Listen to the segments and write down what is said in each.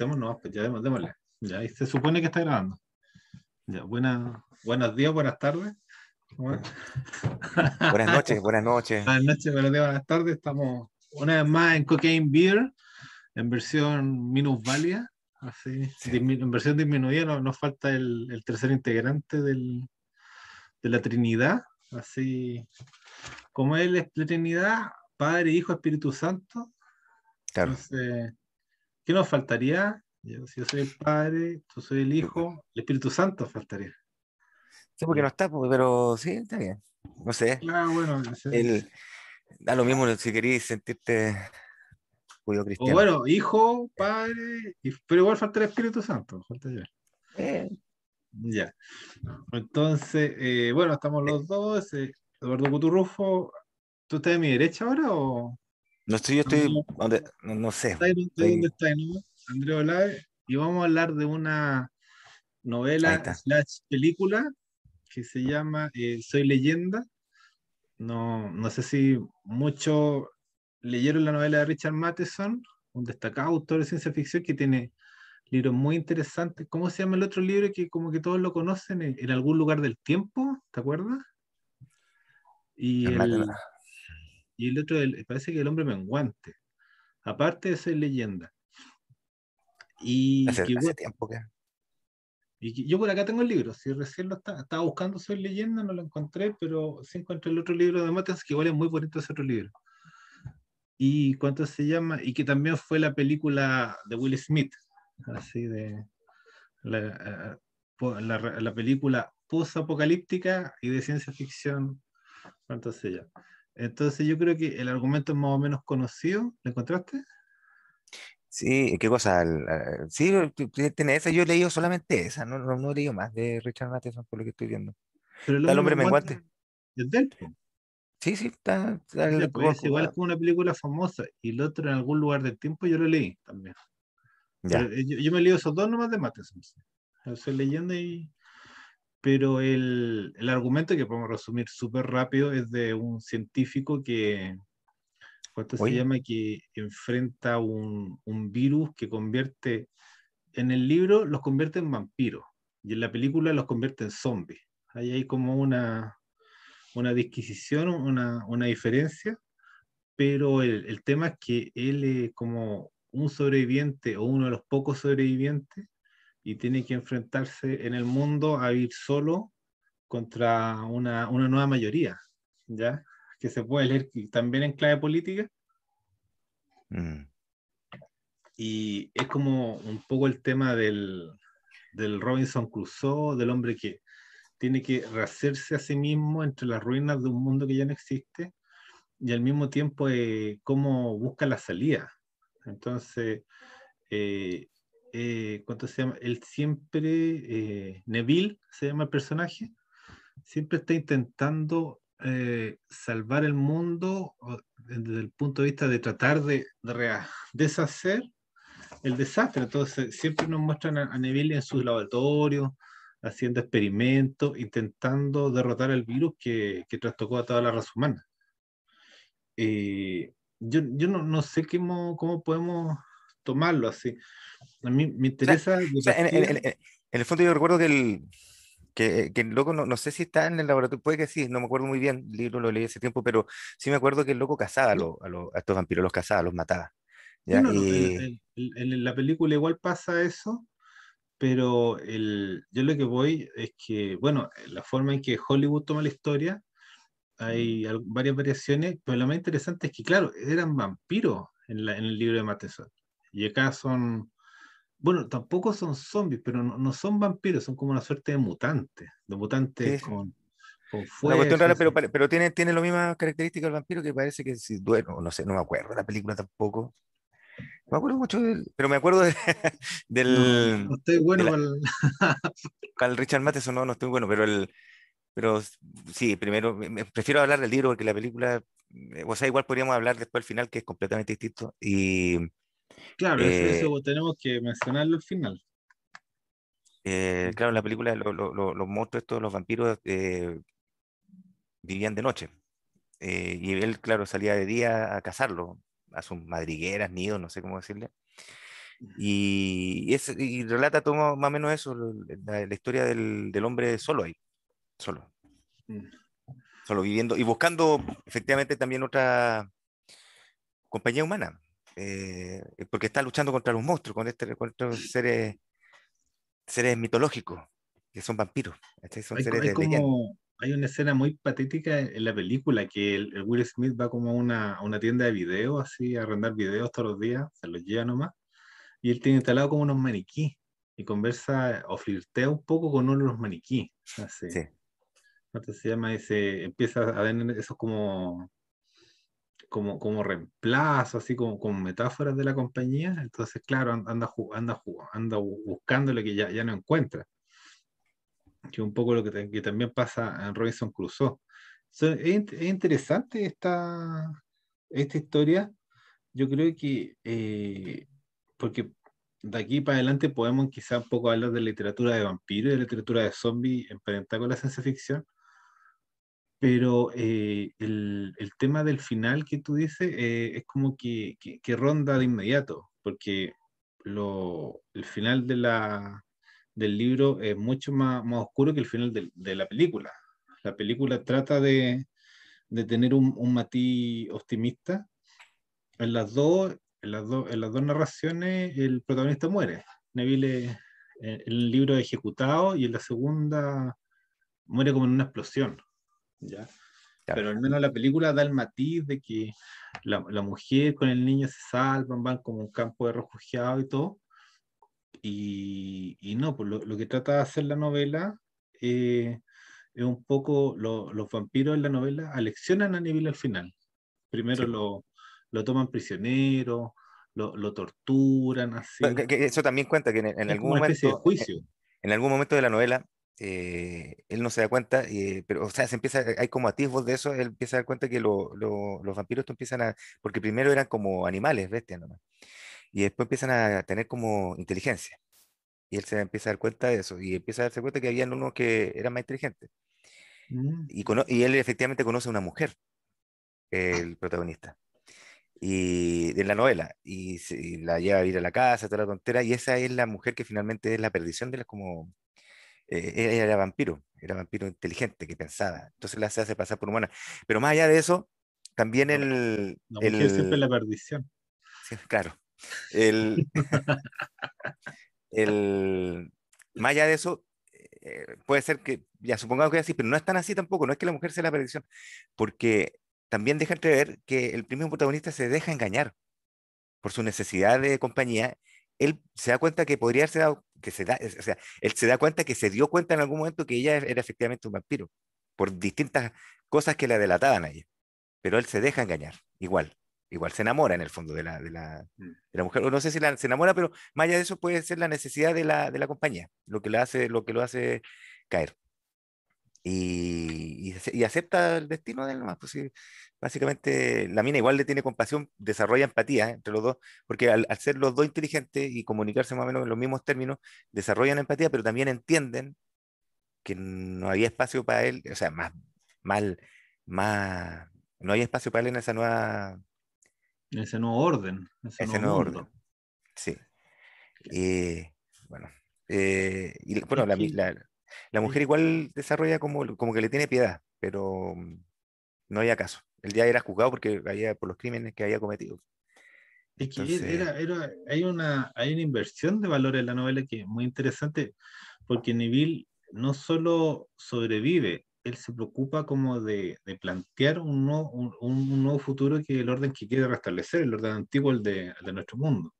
partemos, no, pues ya démosle. Ya, ahí se supone que está grabando. Ya, buena, buenos días, buenas tardes. Buenas noches, buenas noches. Buenas noches, buenos días, buenas tardes. Estamos una vez más en Cocaine Beer, en versión minusválida. Así, en versión disminuida nos, nos falta el, el, tercer integrante del, de la Trinidad. Así como él es la Trinidad, Padre, Hijo, Espíritu Santo. Claro. Entonces, ¿qué nos faltaría? Yo, si yo soy el Padre, tú soy el Hijo, el Espíritu Santo faltaría. Sí, porque no está, pues, pero sí, está bien. No sé. Claro, bueno. El, da lo mismo si queréis sentirte judío cristiano. O bueno, Hijo, Padre, pero igual falta el Espíritu Santo. Falta ya. Eh. Ya. Entonces, eh, bueno, estamos los dos. Eh, Eduardo Cuturrufo, ¿tú estás de mi derecha ahora o...? No estoy, yo estoy, donde, no, no, sé. ¿Está. Andrés Olave, y vamos a hablar de una novela slash película que se llama eh, Soy leyenda. No, no sé si muchos leyeron la novela de Richard Matheson, un destacado autor de ciencia ficción que tiene libros muy interesantes. ¿Cómo se llama el otro libro que como que todos lo conocen? En, en algún lugar del tiempo, ¿te acuerdas? Y el, y el otro, el, parece que el hombre menguante. Aparte de ser leyenda. Y hace, que, hace tiempo que... Y que, yo por acá tengo el libro, si recién lo estaba, estaba buscando Soy leyenda, no lo encontré, pero sí encontré el otro libro de Matheson, que igual es muy bonito ese otro libro. Y cuánto se llama, y que también fue la película de Will Smith, así de la, la, la película post-apocalíptica y de ciencia ficción, cuánto se llama. Entonces yo creo que el argumento es más o menos conocido. ¿Lo encontraste? Sí, ¿qué cosa? Sí, tiene esa. Yo he leído solamente esa, no, no, no he leído más de Richard Matheson por lo que estoy viendo. Pero el hombre, menguante. ¿Es de él? Sí, sí, está. está ya, pues, igual es como una película famosa y el otro en algún lugar del tiempo yo lo leí también. Ya. Yo, yo, me he leído esos dos nomás de Matheson. Estoy leyendo y pero el, el, argumento que podemos resumir súper rápido es de un científico que, ¿cuánto se llama? Que enfrenta un, un, virus que convierte, en el libro los convierte en vampiros y en la película los convierte en zombies. Ahí hay como una, una disquisición, una, una diferencia, pero el, el tema es que él es como un sobreviviente o uno de los pocos sobrevivientes y tiene que enfrentarse en el mundo a ir solo contra una, una nueva mayoría, ¿ya? Que se puede leer también en clave política. Mm. Y es como un poco el tema del, del Robinson Crusoe, del hombre que tiene que rehacerse a sí mismo entre las ruinas de un mundo que ya no existe y al mismo tiempo eh, cómo busca la salida. Entonces, eh, eh, ¿cuánto se llama? Él siempre, eh, Neville se llama el personaje, siempre está intentando eh, salvar el mundo desde el punto de vista de tratar de, de deshacer el desastre. Entonces, siempre nos muestran a, a Neville en sus laboratorios, haciendo experimentos, intentando derrotar el virus que, que trastocó a toda la raza humana. Eh, yo yo no, no sé cómo, cómo podemos tomarlo así. A mí me interesa. O sea, en, en, en, en, el fondo, yo recuerdo que el, que, que el loco, no, no, sé si está en el laboratorio, puede que sí, no me acuerdo muy bien, el libro lo leí hace tiempo, pero sí me acuerdo que el loco cazaba a, lo, a, lo, a estos vampiros, los cazaba, los mataba. ¿ya? No, no, y... en, la película igual pasa eso, pero el, yo lo que voy es que, bueno, la forma en que Hollywood toma la historia, hay varias variaciones, pero lo más interesante es que, claro, eran vampiros en, la, en el libro de Matheson. Y acá son, bueno, tampoco son zombies, pero no, no, son vampiros, son como una suerte de mutantes, de mutantes sí. con, con cuestión rara, pero, pero tiene, tiene la misma característica del vampiro que parece que si duerme, no sé, no me acuerdo la película tampoco. Me acuerdo mucho del, pero me acuerdo de, del. No, no, estoy bueno la, con el... Richard Matheson, no, no estoy bueno, pero el. Pero sí, primero, me, prefiero hablar del libro porque la película, o sea, igual podríamos hablar después al final, que es completamente distinto. Y, Claro, eh, eso tenemos que mencionarlo al final. Eh, claro, en la película lo, lo, lo, los monstruos, estos, los vampiros, eh, vivían de noche. Y él, claro, salía de día a cazarlo, a sus madrigueras, nidos, no sé cómo decirle. Y, es, y relata todo más o menos eso, la, la historia del, del, hombre solo ahí, solo. Mm. Solo viviendo y buscando efectivamente también otra compañía humana, eh, porque está luchando contra los monstruos, con este, contra estos seres, seres mitológicos, que son vampiros. Son hay, seres como, hay una escena muy patética en la película que el, Will Smith va como a una, una, tienda de videos, así, a arrendar videos todos los días, se los lleva nomás, y él tiene instalado como unos maniquí y conversa o flirtea un poco con uno de los maniquí. Así. Sí. Entonces se llama ese, empieza a ver esos como como, como reemplazo, así como, como metáforas de la compañía, entonces, claro, anda, anda, anda buscando lo que ya, ya no encuentra. Que es un poco lo que, que también pasa en Robinson Crusoe. es, interesante esta, esta historia. Yo creo que, eh, porque de aquí para adelante podemos quizá un poco hablar de literatura de vampiro de literatura de zombie emparentada con la ciencia ficción, pero eh, el, el, tema del final que tú dices eh, es como que, que, ronda de inmediato, porque lo, el final de la, del libro es mucho más, más oscuro que el final de, de, la película. La película trata de, de tener un, un, matiz optimista. En las, dos, en, las en las dos narraciones el protagonista muere. Neville en eh, el libro ejecutado y en la segunda muere como en una explosión ¿ya? Pero al menos la película da el matiz de que la, la, mujer con el niño se salvan, van como un campo de refugiados y todo. Y, y no, pues lo, lo, que trata de hacer la novela eh, es un poco lo, los vampiros en la novela aleccionan a nivel al final. Primero lo, lo, toman prisionero, lo, lo torturan, así. eso también cuenta que en, en algún momento. De juicio. En, en algún momento de la novela eh, él no se da cuenta, eh, pero, o sea, se empieza, hay como atisbos de eso, él empieza a dar cuenta que lo, lo, los vampiros empiezan a, porque primero eran como animales, bestias nomás, y después empiezan a tener como inteligencia, y él se empieza a dar cuenta de eso, y empieza a darse cuenta que había unos que eran más inteligentes, mm. y, y él efectivamente conoce a una mujer, el protagonista, y de la novela, y, la lleva a ir a la casa, toda la tontera, y esa es la mujer que finalmente es la perdición de las como eh, era vampiro, era vampiro inteligente que pensaba, entonces la se hace pasar por humana. Pero más allá de eso, también el... La el, siempre la perdición. Sí, claro. El, el, más allá de eso, eh, puede ser que, ya supongamos que es así, pero no es tan así tampoco, no es que la mujer sea la perdición, porque también deja entrever que el primer protagonista se deja engañar por su necesidad de compañía él se da cuenta que podría ser que se da, o sea, él se da cuenta que se dio cuenta en algún momento que ella era efectivamente un vampiro, por distintas cosas que la delataban a ella. Pero él se deja engañar, igual, igual se enamora en el fondo de la, de la, mm. de la mujer, o no sé si la, se enamora, pero más allá de eso puede ser la necesidad de la, de la compañía, lo que, la hace, lo que lo hace caer y, y, acepta el destino de él nomás. Pues básicamente la mina igual le tiene compasión, desarrolla empatía ¿eh? entre los dos, porque al, ser los dos inteligentes y comunicarse más o menos en los mismos términos, desarrollan empatía, pero también entienden que no había espacio para él, o sea, más, mal, más, no hay espacio para él en esa nueva... En ese nuevo orden. Ese, nuevo, orden. Sí. Eh, bueno, eh, y bueno, la, la, la mujer igual desarrolla como, como que le tiene piedad, pero mm, no había caso. Él ya era juzgado porque había, por los crímenes que había cometido. Es que era, era, hay, una, hay una inversión de valores en la novela que es muy interesante, porque Neville no solo sobrevive, él se preocupa como de, de plantear un nuevo, un, un, nuevo futuro que el orden que quiere restablecer, el orden antiguo, el de, el de nuestro mundo.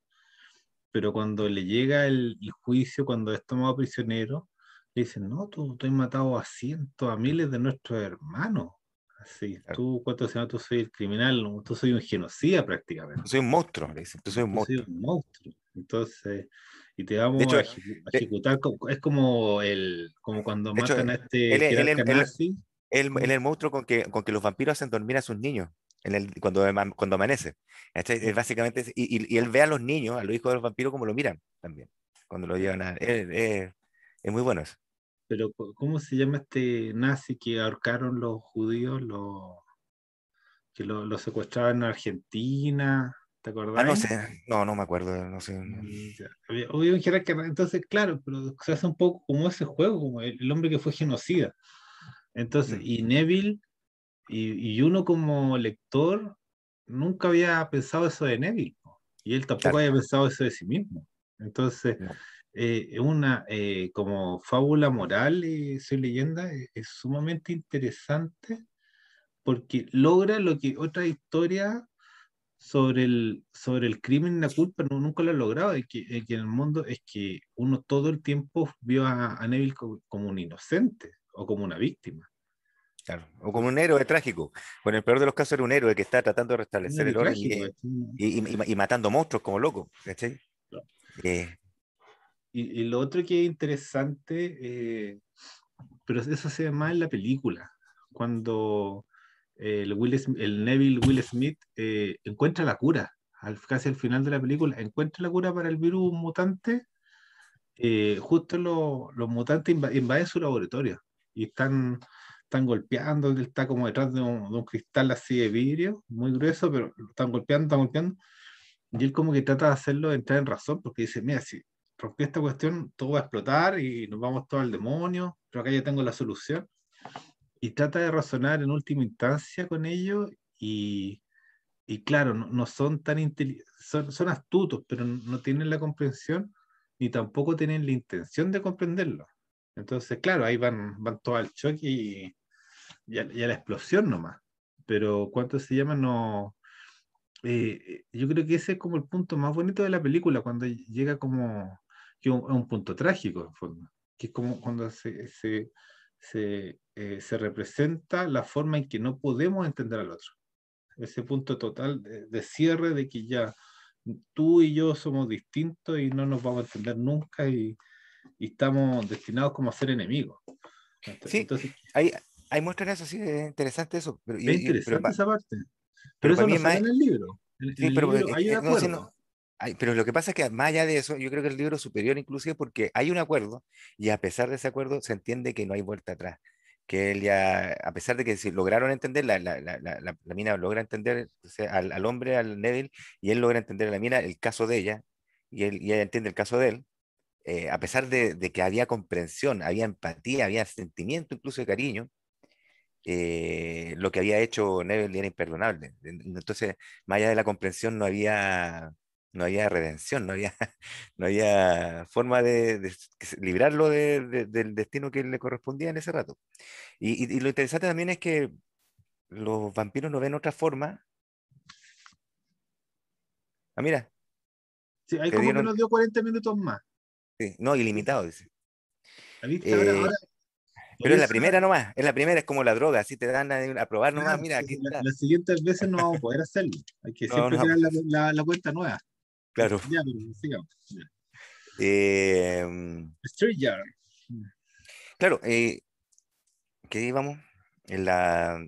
Pero cuando le llega el, el, juicio, cuando es tomado prisionero, dicen, no, tú, tú has matado a cientos, a miles de nuestros hermanos. Así, tú, ¿cuánto se llama? Tú soy el criminal, tú soy un genocida prácticamente. Tú soy un monstruo, le dicen, tú soy un monstruo. Soy un monstruo. Entonces, y te vamos a, ejecutar, es como el como cuando matan a este él, él. Él, es el monstruo con que, con que los vampiros hacen dormir a sus niños en el, cuando, cuando amanece. Es básicamente, y, y, él ve a los niños, a los hijos de los vampiros, como lo miran también, cuando lo llevan a... Es muy bueno eso. Pero, ¿cómo se llama este nazi que ahorcaron los judíos, los, que lo, secuestraban en Argentina? ¿Te Ah, acordás? no sé, no, no me acuerdo, no sé. Jerarca, entonces, claro, pero se hace un poco como ese juego, como el, el hombre que fue genocida. Entonces, Mm. y Neville, y, y uno como lector, nunca había pensado eso de Neville, po, y él tampoco Claro. había pensado eso de sí mismo. Entonces, No. Eh, una eh, como fábula moral, y soy leyenda, es, es sumamente interesante porque logra lo que otra historia sobre el, sobre el crimen y la culpa no, nunca lo ha logrado, es que, es que en el mundo es que uno todo el tiempo vio a, a Neville co- como, un inocente o como una víctima. Claro. O como un héroe trágico. Bueno, en el peor de los casos era un héroe que está tratando de restablecer el orden y, y- y- y matando monstruos como loco. ¿cachai? Claro. Eh, Y, y lo otro que es interesante, eh, pero eso se ve más en la película, cuando eh, el, Will el Neville Will Smith eh, encuentra la cura, al, casi al final de la película, encuentra la cura para el virus mutante, eh, justo lo- los mutantes inva- invaden su laboratorio y están, están golpeando, él está como detrás de un, de un cristal así de vidrio, muy grueso, pero están golpeando, están golpeando, y él como que trata de hacerlo entrar en razón, porque dice, mira, si rompí esta cuestión, todo va a explotar y nos vamos todos al demonio, pero acá ya tengo la solución. Y trata de razonar en última instancia con ellos y, y claro, no, no son tan inteligentes, son, son astutos, pero no tienen la comprensión ni tampoco tienen la intención de comprenderlo. Entonces, claro, ahí van, van todos al choque y, y a, y a la explosión nomás. Pero ¿cuánto se llama? No, eh, yo creo que ese es como el punto más bonito de la película, cuando llega como que un- a un punto trágico, en fondo, que es como cuando se, se, se, eh, se representa la forma en que no podemos entender al otro. Ese punto total de, de cierre de que ya tú y yo somos distintos y no nos vamos a entender nunca y, y estamos destinados como a ser enemigos. Sí, Entonces, ahí, ahí muestran eso, sí, es interesante eso. Pero, es y- pero interesante pa- esa parte. pero Pero eso mí no es sale más- en el libro. En, en Sí, el pero, libro hay un no, acuerdo. no. Ay, pero lo que pasa es que más allá de eso, yo creo que el libro es superior inclusive porque hay un acuerdo y a pesar de ese acuerdo se entiende que no hay vuelta atrás. Que él ya, a pesar de que si lograron entender, la, la, la, la, mina logra entender o sea, al, al hombre, al Neville, y él logra entender a la mina el caso de ella, y, él, y ella entiende el caso de él, eh, a pesar de, de que había comprensión, había empatía, había sentimiento incluso de cariño, eh, lo que había hecho Neville era imperdonable. Entonces, más allá de la comprensión, no había, no había redención, no había, no había forma de, librarlo de- de- del destino que le correspondía en ese rato. Y, y- y lo interesante también es que los vampiros no ven otra forma. Ah, mira, Sí, te como que nos dio 40 minutos más. sí, no, ilimitado, dice. Eh, ahora, pero es la primera nomás, es la primera, es como la droga, así te dan a, a probar nomás, mira, aquí está. las siguientes veces no vamos a poder hacerlo. Hay que No, siempre no, la, la, la cuenta nueva. Claro. Ya, sigamos. Eh, Street Yard. claro, eh, ¿qué íbamos? En la,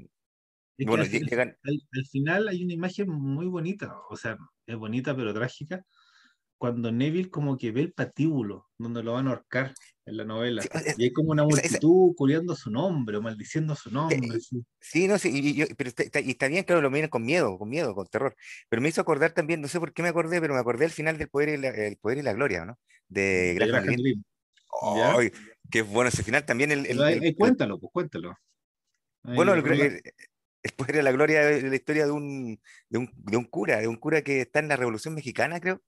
Es bueno, llegan, al- al final hay una imagen muy bonita, o sea, es bonita pero trágica, cuando Neville como que ve el patíbulo donde lo van a ahorcar en la novela. sí, Y hay como una multitud culeando su nombre o maldiciendo su que- nombre. así. sí, no sé, y, yo- pero está, y está bien, claro, lo miran con miedo, con miedo, con terror. Pero me hizo acordar también, no sé por qué me acordé, pero me acordé al final del Poder y la, el poder y la Gloria, ¿no? De Graham Greene. ¡Ay! qué bueno ese final también. El, el- el- el- cuéntalo, pues cuéntalo. Ahí, bueno, el- el Poder y la Gloria es la historia de un, de un, de un cura, de un cura que está en la Revolución Mexicana, creo.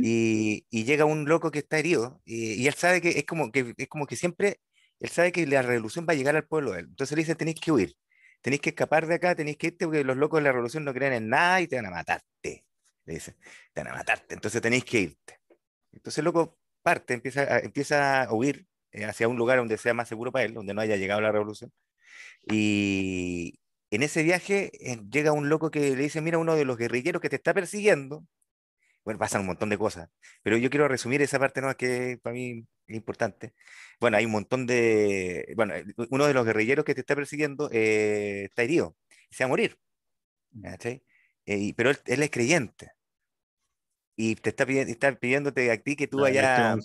Y, y llega un loco que está herido y, y él sabe que es como que es como que siempre él sabe que la revolución va a llegar al pueblo de él. Entonces le dice, tenéis que huir, tenéis que escapar de acá, tenéis que irte porque los locos de la revolución no creen en nada y te van a matarte. Le dice, te van a matarte, entonces tenéis que irte. Entonces el loco parte, empieza empieza a huir eh, hacia un lugar donde sea más seguro para él, donde no haya llegado la revolución. Y en ese viaje eh, llega un loco que le dice, mira, uno de los guerrilleros que te está persiguiendo, bueno, pasan un montón de cosas, pero yo quiero resumir esa parte no que para mí es importante. Bueno, hay un montón de, bueno, eh, uno de los guerrilleros que te está persiguiendo eh, está herido, se va a morir, ¿cachai? Eh, y- pero él, él es creyente y te está, pidiendo, está pidiéndote a ti que tú La, vayas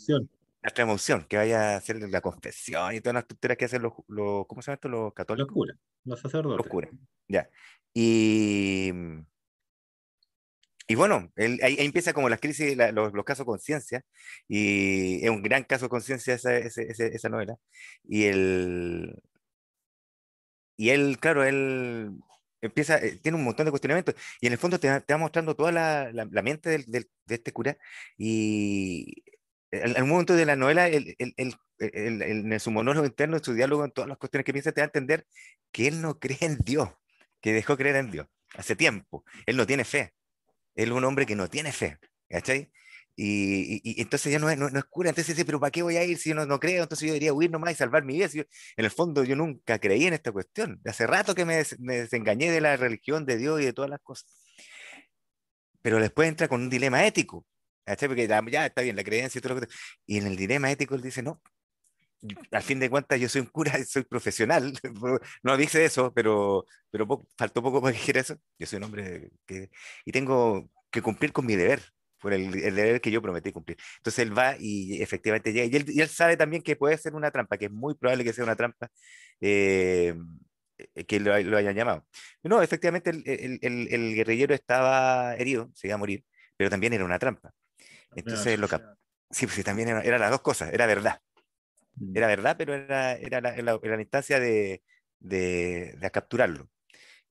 la emoción, que vayas a hacer la confesión y todas las tonteras que hacen los, los ¿cómo se llama esto? Los Los católicos, curas, los los sacerdotes. curas, ya. Y, y bueno, ahí, ahí, empieza como las crisis, la, los, los, casos conciencia, y es un gran caso conciencia esa, esa, esa, novela. Y el, y él, claro, él empieza, eh, tiene un montón de cuestionamientos y en el fondo te, te va mostrando toda la, la, la mente del, del, de este cura y un momento de la novela, el, el, el, en su monólogo interno, en su diálogo, en todas las cuestiones que piensa, te da a entender que él no cree en Dios, que dejó creer en Dios hace tiempo. Él no tiene fe. Es un hombre que no tiene fe. ¿Cachai? Y, y, y, entonces ya no es, no, no es cura, entonces dice, pero ¿para qué voy a ir si yo no, no creo? Entonces yo debería huir nomás y salvar mi vida. Si yo, en el fondo yo nunca creí en esta cuestión. Hace rato que me, des, me, desengañé de la religión, de Dios y de todas las cosas. Pero después entra con un dilema ético. Porque ya, ya, está bien la creencia y todo lo que... Y en el dilema ético él dice, no, al fin de cuentas yo soy un cura, soy profesional, no dice eso, pero, pero poco, faltó poco para que dijera eso. Yo soy un hombre que... Y tengo que cumplir con mi deber por el, el, deber que yo prometí cumplir. Entonces él va y efectivamente llega. Y él, y él, sabe también que puede ser una trampa, que es muy probable que sea una trampa eh, que lo, lo, hayan llamado. No, efectivamente el, el, el, guerrillero estaba herido, se iba a morir, pero también era una trampa. Entonces lo cap Sí, pues sí, también eran era las dos cosas, era verdad. Mm. Era verdad, pero era, era, la, era la instancia de, de, de capturarlo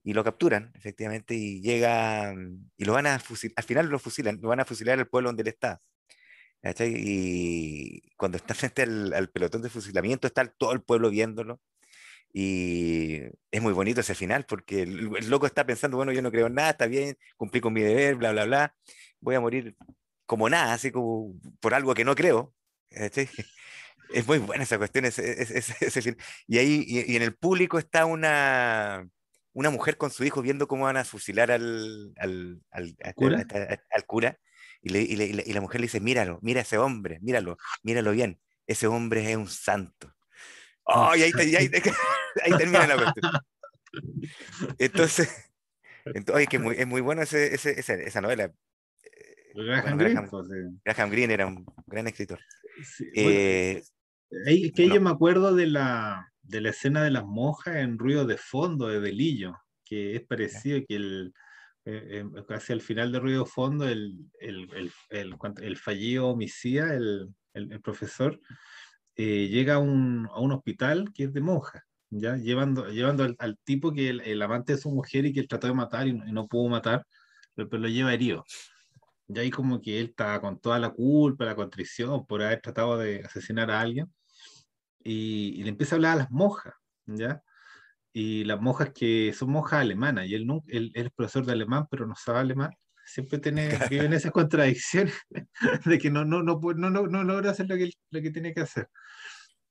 y lo capturan, efectivamente, y llega, y lo van a fusilar, al final lo fusilan, lo van a fusilar al pueblo donde él está. Y cuando está frente al, al, pelotón de fusilamiento, está todo el pueblo viéndolo. Y es muy bonito ese final, porque el, el, loco está pensando, bueno, yo no creo en nada, está bien, cumplí con mi deber, bla, bla, bla, voy a morir como nada, así como por algo que no creo. Es muy buena esa cuestión, ese, ese, ese, y ahí, y, y en el público está una, una mujer con su hijo viendo cómo van a fusilar al, al, al, ¿Cura? al, al cura y, le, y, le, y, la mujer le dice, míralo, mira a ese hombre, míralo, míralo bien, ese hombre es un santo. Oh, y ahí, ahí, ahí, ahí termina la cuestión. Entonces, entonces oye, que muy, es muy bueno ese, ese, esa, esa novela. Graham, bueno, Graham, Green, Graham, Green era un gran escritor. Sí, eh, es que no. yo me acuerdo de la, de la escena de las monjas en ruido de fondo de Delillo, que es parecido que el, eh, eh, casi al final de ruido de fondo el, el, el, el fallido homicida, el, profesor, eh, llega a un, a un, hospital que es de monjas, ¿ya? llevando, llevando al, al tipo que el, amante de su mujer y que él trató de matar y no, y no pudo matar, pero, pero, lo lleva herido. Y ahí como que él está con toda la culpa, la contrición por haber tratado de asesinar a alguien y, y, le empieza a hablar a las monjas, ¿ya? Y las monjas que son monjas alemanas, y él, no, él, él es profesor de alemán, pero no sabe alemán, siempre tiene, vive en esas contradicciones de que no, no, no, no, no, no logra hacer lo que, lo que tiene que hacer.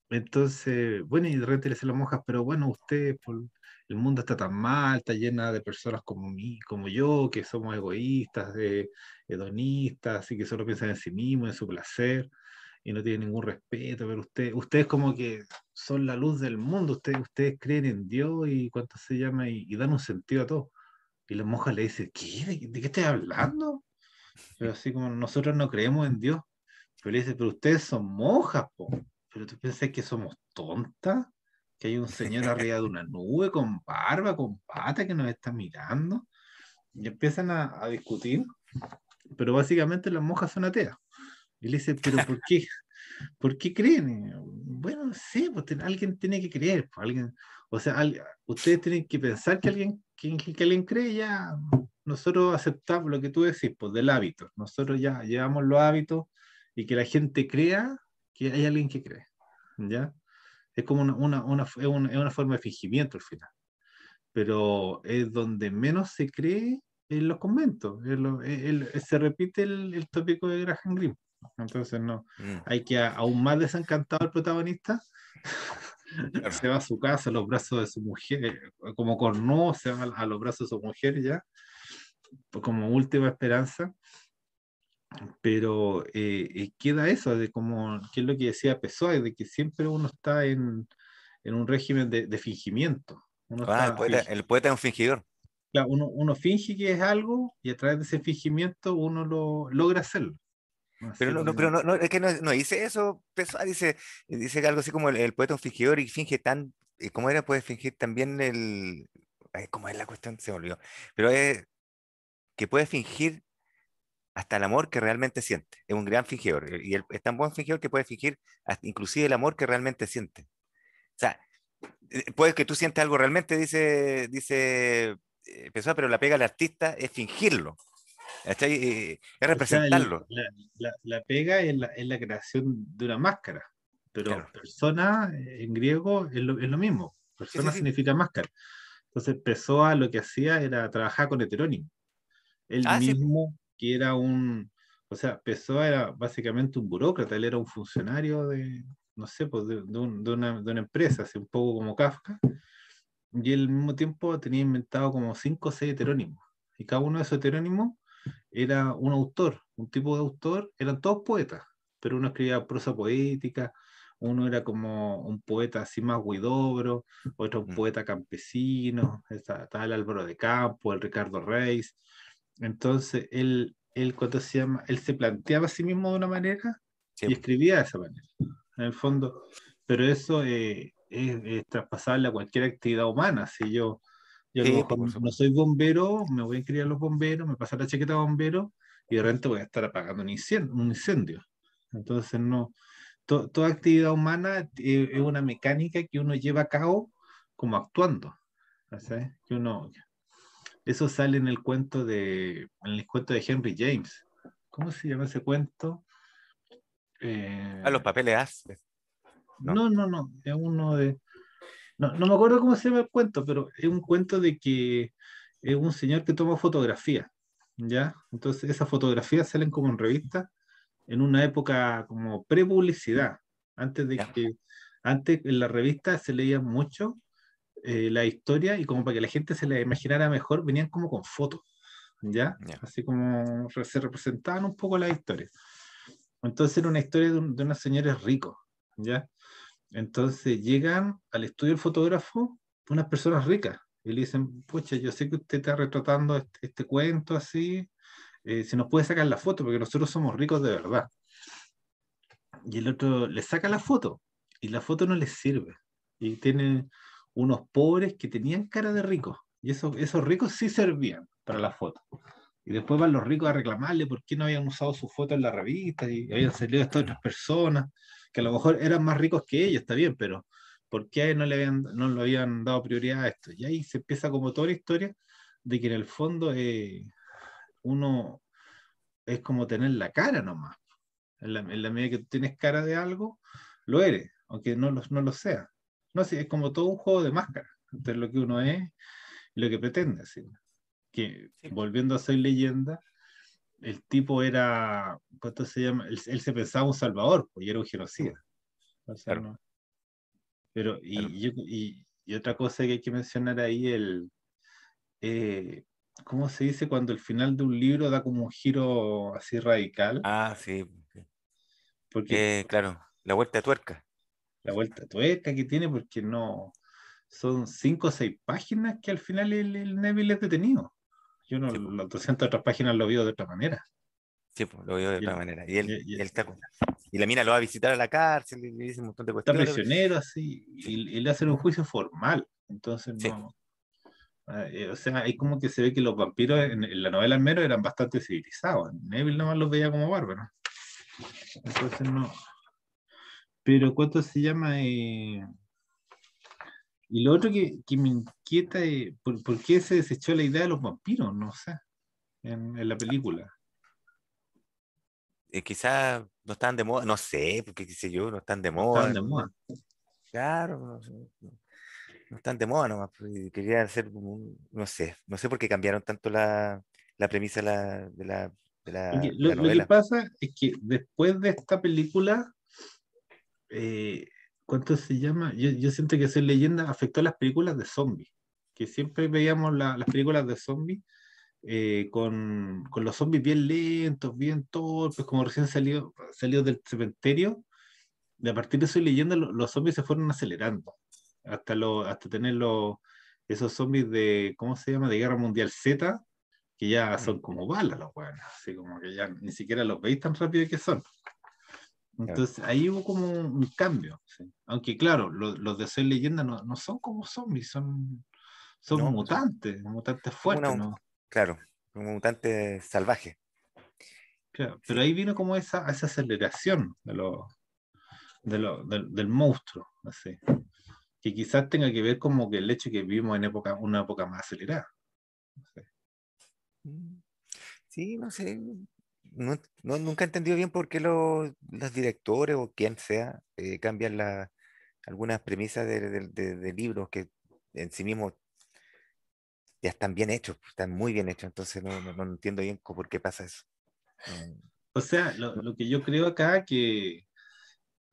Entonces, bueno, y de repente le dicen las monjas, pero bueno, usted, por, el mundo está tan mal, está llena de personas como mí, como yo, que somos egoístas, de, hedonistas, y que solo piensan en sí mismos, en su placer y no tiene ningún respeto, pero usted, ustedes como que son la luz del mundo, ustedes, ustedes creen en Dios y cuánto se llama y, dan un sentido a todo. Y la monja le dice, ¿qué? ¿De, qué estás hablando? Pero así como nosotros no creemos en Dios. Pero le dice, pero ustedes son monjas, pero tú piensas que somos tontas, que hay un señor arriba de una nube con barba, con pata que nos está mirando. Y empiezan a, a discutir, pero básicamente las monjas son ateas. Y le dice, pero ¿por qué? ¿Por qué creen? Bueno, sí, pues alguien tiene que creer. Pues, alguien, o sea, alguien, ustedes tienen que pensar que alguien, que, que, alguien cree ya. Nosotros aceptamos lo que tú decís, pues del hábito. Nosotros ya llevamos los hábitos y que la gente crea que hay alguien que cree. ¿Ya? Es como una, una, una, es una, es una forma de fingimiento al final. Pero es donde menos se cree en los conventos. En lo, en, se repite el, el tópico de Graham Greene entonces no. Mm. Hay que aún más desencantado el protagonista. se va a su casa, a los brazos de su mujer, eh, como cornó, se va a los brazos de su mujer ya, como última esperanza. Pero eh, eh, queda eso, de como, ¿qué es lo que decía Pessoa? De que siempre uno está en, en un régimen de, de fingimiento. Uno ah, el, poeta, el poeta es un fingidor. Claro, uno, uno finge que es algo y a través de ese fingimiento uno lo logra hacerlo. Pero no, no, pero no, no, es que no, no dice eso, Pessoa dice, dice algo así como el, el poeta un fingidor y finge tan, eh, ¿cómo era? Puede fingir también el, ay, ¿cómo es la cuestión? Se volvió. Pero es que puede fingir hasta el amor que realmente siente. Es un gran fingidor. Y él es tan buen fingidor que puede fingir hasta inclusive el amor que realmente siente. O sea, eh, puede que tú sientes algo realmente, dice, dice eh, pero la pega del artista es fingirlo. Es representarlo. la, pega es la, creación de una máscara, pero persona en griego es lo, mismo. Persona significa máscara. Entonces Pessoa lo que hacía era trabajar con heterónimo. Él ah, mismo, que era un, o sea, Pessoa era básicamente un burócrata, él era un funcionario de, no sé, pues de, una, de una, empresa, así un poco como Kafka, y al mismo tiempo tenía inventado como cinco o seis heterónimos, y cada uno de esos heterónimos era un autor, un tipo de autor, eran todos poetas, pero uno escribía prosa poética, uno era como un poeta así más guidobro, otro un mm. poeta campesino, estaba el Álvaro de Campo, el Ricardo Reis. Entonces, él, él, cuando se llama, él se planteaba a sí mismo de una manera y escribía de esa manera, en el fondo. Pero eso eh, es, traspasable a cualquier actividad humana. Si yo, yo no soy bombero, me voy a inscribir a los bomberos, me pasa la chaqueta de bombero y de repente voy a estar apagando un incendio. Un incendio. Entonces, no, toda actividad humana eh, es una mecánica que uno lleva a cabo como actuando. Que uno, eso sale en el cuento de, en el cuento de Henry James. ¿Cómo se llama ese cuento? Eh, a los papeles ¿No? no, no, es uno de. No, no me acuerdo cómo se llama el cuento, pero es un cuento de que es un señor que toma fotografía, ¿ya? Entonces esas fotografías salen como en revistas en una época como pre-publicidad, antes de que, antes en la revista se leía mucho eh, la historia y como para que la gente se la imaginara mejor, venían como con fotos, ¿ya? Así como se representaban un poco la historia. Entonces era una historia de, de unos señores ricos, ¿ya? Entonces llegan al estudio del fotógrafo unas personas ricas y le dicen, pucha, yo sé que usted está retratando este, este cuento así, eh, si nos puede sacar la foto, porque nosotros somos ricos de verdad. Y el otro le saca la foto y la foto no les sirve. Y tienen unos pobres que tenían cara de ricos. Y esos, esos ricos sí servían para la foto. Y después van los ricos a reclamarle por qué no habían usado su foto en la revista y habían salido estas otras personas, que a lo mejor eran más ricos que ellos, está bien, pero ¿por qué no le habían, no le habían dado prioridad a esto? Y ahí se empieza como toda la historia de que en el fondo eh, uno es como tener la cara nomás. En la, medida que tú tienes cara de algo, lo eres, aunque no lo, no lo sea. No, sí, es como todo un juego de máscara entre lo que uno es y lo que pretende. Que volviendo a ser leyenda, el tipo era, ¿cuánto se llama? Él, se pensaba un salvador, pues, y era un genocida. Pero, y, y, otra cosa que hay que mencionar ahí, el, eh, ¿cómo se dice cuando el final de un libro da como un giro así radical? Ah, sí. Porque, claro, la vuelta de tuerca. La vuelta de tuerca que tiene, porque no. Son cinco o seis páginas que al final el, Neville es detenido. Yo no, las 200 otras páginas lo vio de otra manera. Sí, pues, lo vio de otra manera. Y él, y, está, y la mina lo va a visitar a la cárcel y le dice un montón de cuestiones. Está prisionero así, y, le hacen un juicio formal. Entonces, no. Ah, eh, o sea, hay como que se ve que los vampiros en, la novela al menos eran bastante civilizados. Neville nomás los veía como bárbaros. Entonces no. Pero ¿cuánto se llama? Eh? Y lo otro que, que me inquieta es ¿por, qué se desechó la idea de los vampiros? No sé, en, la película. Eh, quizás no están de moda, no sé, porque qué sé yo, no están de moda. están de moda. Claro, no no están de moda nomás. Pues, quería hacer no sé, no sé por qué cambiaron tanto la, la premisa de la, de la, lo, lo, que pasa es que después de esta película, eh, ¿cuánto se llama? Yo, yo, siento que ser leyenda afectó a las películas de zombies, que siempre veíamos las películas de zombies eh, con, con, los zombies bien lentos, bien torpes, como recién salió, salió del cementerio. De a partir de su leyenda, los zombies se fueron acelerando hasta, lo, hasta tener esos zombies de, ¿cómo se llama? De Guerra Mundial Z, que ya son como balas los buenos, así como que ya ni siquiera los veis tan rápido que son. Entonces ahí hubo como un cambio. Aunque claro, los de Soy Leyenda no, no, son como zombies, son, son mutantes, mutantes fuertes. Claro, como mutantes salvajes. pero ahí vino como esa, esa aceleración de lo, de lo, del, monstruo, así. que quizás tenga que ver como que el hecho que vivimos en época, una época más acelerada. Sí, no sé. No, nunca he entendido bien por qué los, los directores o quien sea eh, cambian la, algunas premisas de, de, libros que en sí mismos ya están bien hechos, están muy bien hechos, entonces no, no, entiendo bien por qué pasa eso. O sea, lo, lo que yo creo acá que,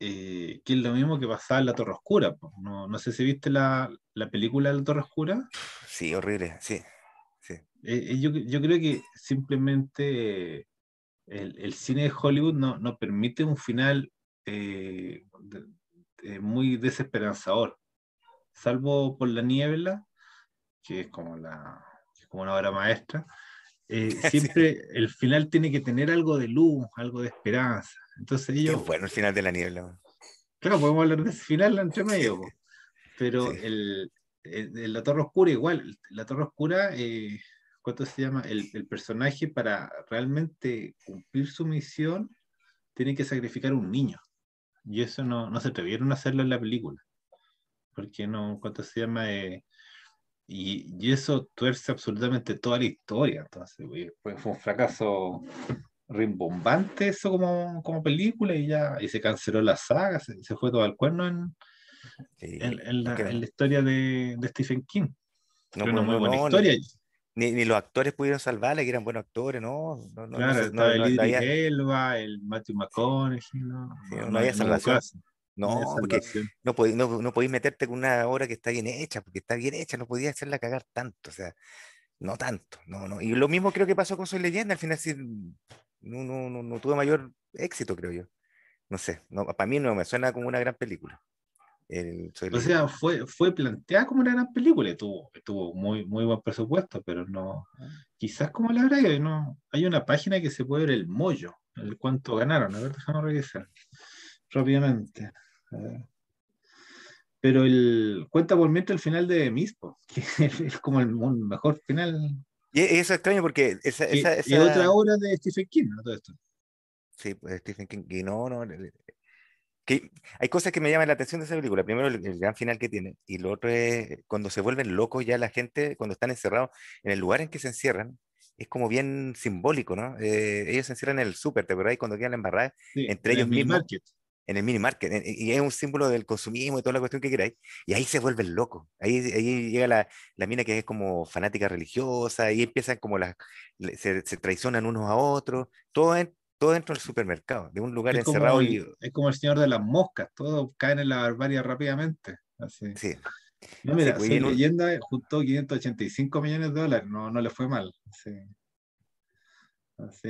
eh, que es lo mismo que pasaba en La Torre Oscura. No, no sé si viste la, la película de La Torre Oscura. Sí, horrible, sí. sí. Eh, yo, yo, creo que simplemente el, el, cine de Hollywood no, no permite un final eh, muy desesperanzador, salvo por la niebla, que es como, la, como una obra maestra. siempre el final tiene que tener algo de luz, algo de esperanza. Entonces ellos... bueno el final de la niebla. Claro, podemos hablar de ese final entre medio. Pero el, la Torre Oscura igual, la Torre Oscura, eh, ¿cuánto se llama? El, el, personaje para realmente cumplir su misión tiene que sacrificar un niño. Y eso no, no se atrevieron a hacerlo en la película. Porque no, ¿cuánto se llama? Eh, y, y, eso tuerce absolutamente toda la historia. Entonces, fue un fracaso rimbombante eso como, como película y ya y se canceló la saga, se, se fue todo al cuerno en, en, la, en, la, historia de, de Stephen King. No, una muy buena historia. Ni, ni, los actores pudieron salvarle, que eran buenos actores, no. no, no claro, estaba el Idris Elba, el Matthew McConaughey, no, no, había salvación. No, porque no, podí, no, no podéis meterte con una obra que está bien hecha, porque está bien hecha, no podías hacerla cagar tanto, o sea, no tanto, no, no. Y lo mismo creo que pasó con Soy Leyenda, al final sí, no, no, no, no tuvo mayor éxito, creo yo. No sé, no, para mí no me suena como una gran película. El, o sea, fue, fue planteada como una gran película, tuvo, tuvo muy, muy buen presupuesto, pero no, quizás como la verdad, no, hay una página que se puede ver el mollo, el cuánto ganaron, a ver, déjame revisar rápidamente. Pero el cuenta por mientras el final de Mispo, que es como el mejor final y eso es extraño porque esa, esa, esa... Y otra obra de Stephen King, ¿no? Todo esto. Sí, pues Stephen King, y no, no, que hay cosas que me llaman la atención de esa película. Primero, el, el, gran final que tiene, y lo otro es cuando se vuelven locos ya la gente, cuando están encerrados en el lugar en que se encierran, es como bien simbólico, ¿no? Eh, ellos se encierran en el súper, ¿te acuerdas? Cuando quedan embarradas sí, entre ellos mismos. Market en el mini market, y es un símbolo del consumismo y toda la cuestión que queráis, y ahí se vuelve loco, ahí, ahí llega la, la, mina que es como fanática religiosa, y empiezan como las, se, se, traicionan unos a otros, todo, en, todo dentro del supermercado, de un lugar es encerrado. Como y... Es como el señor de las moscas, todos caen en la barbarie rápidamente. Así. Sí. No, mira, sí, pues, leyenda juntó 585 millones de dólares, no, no le fue mal. Sí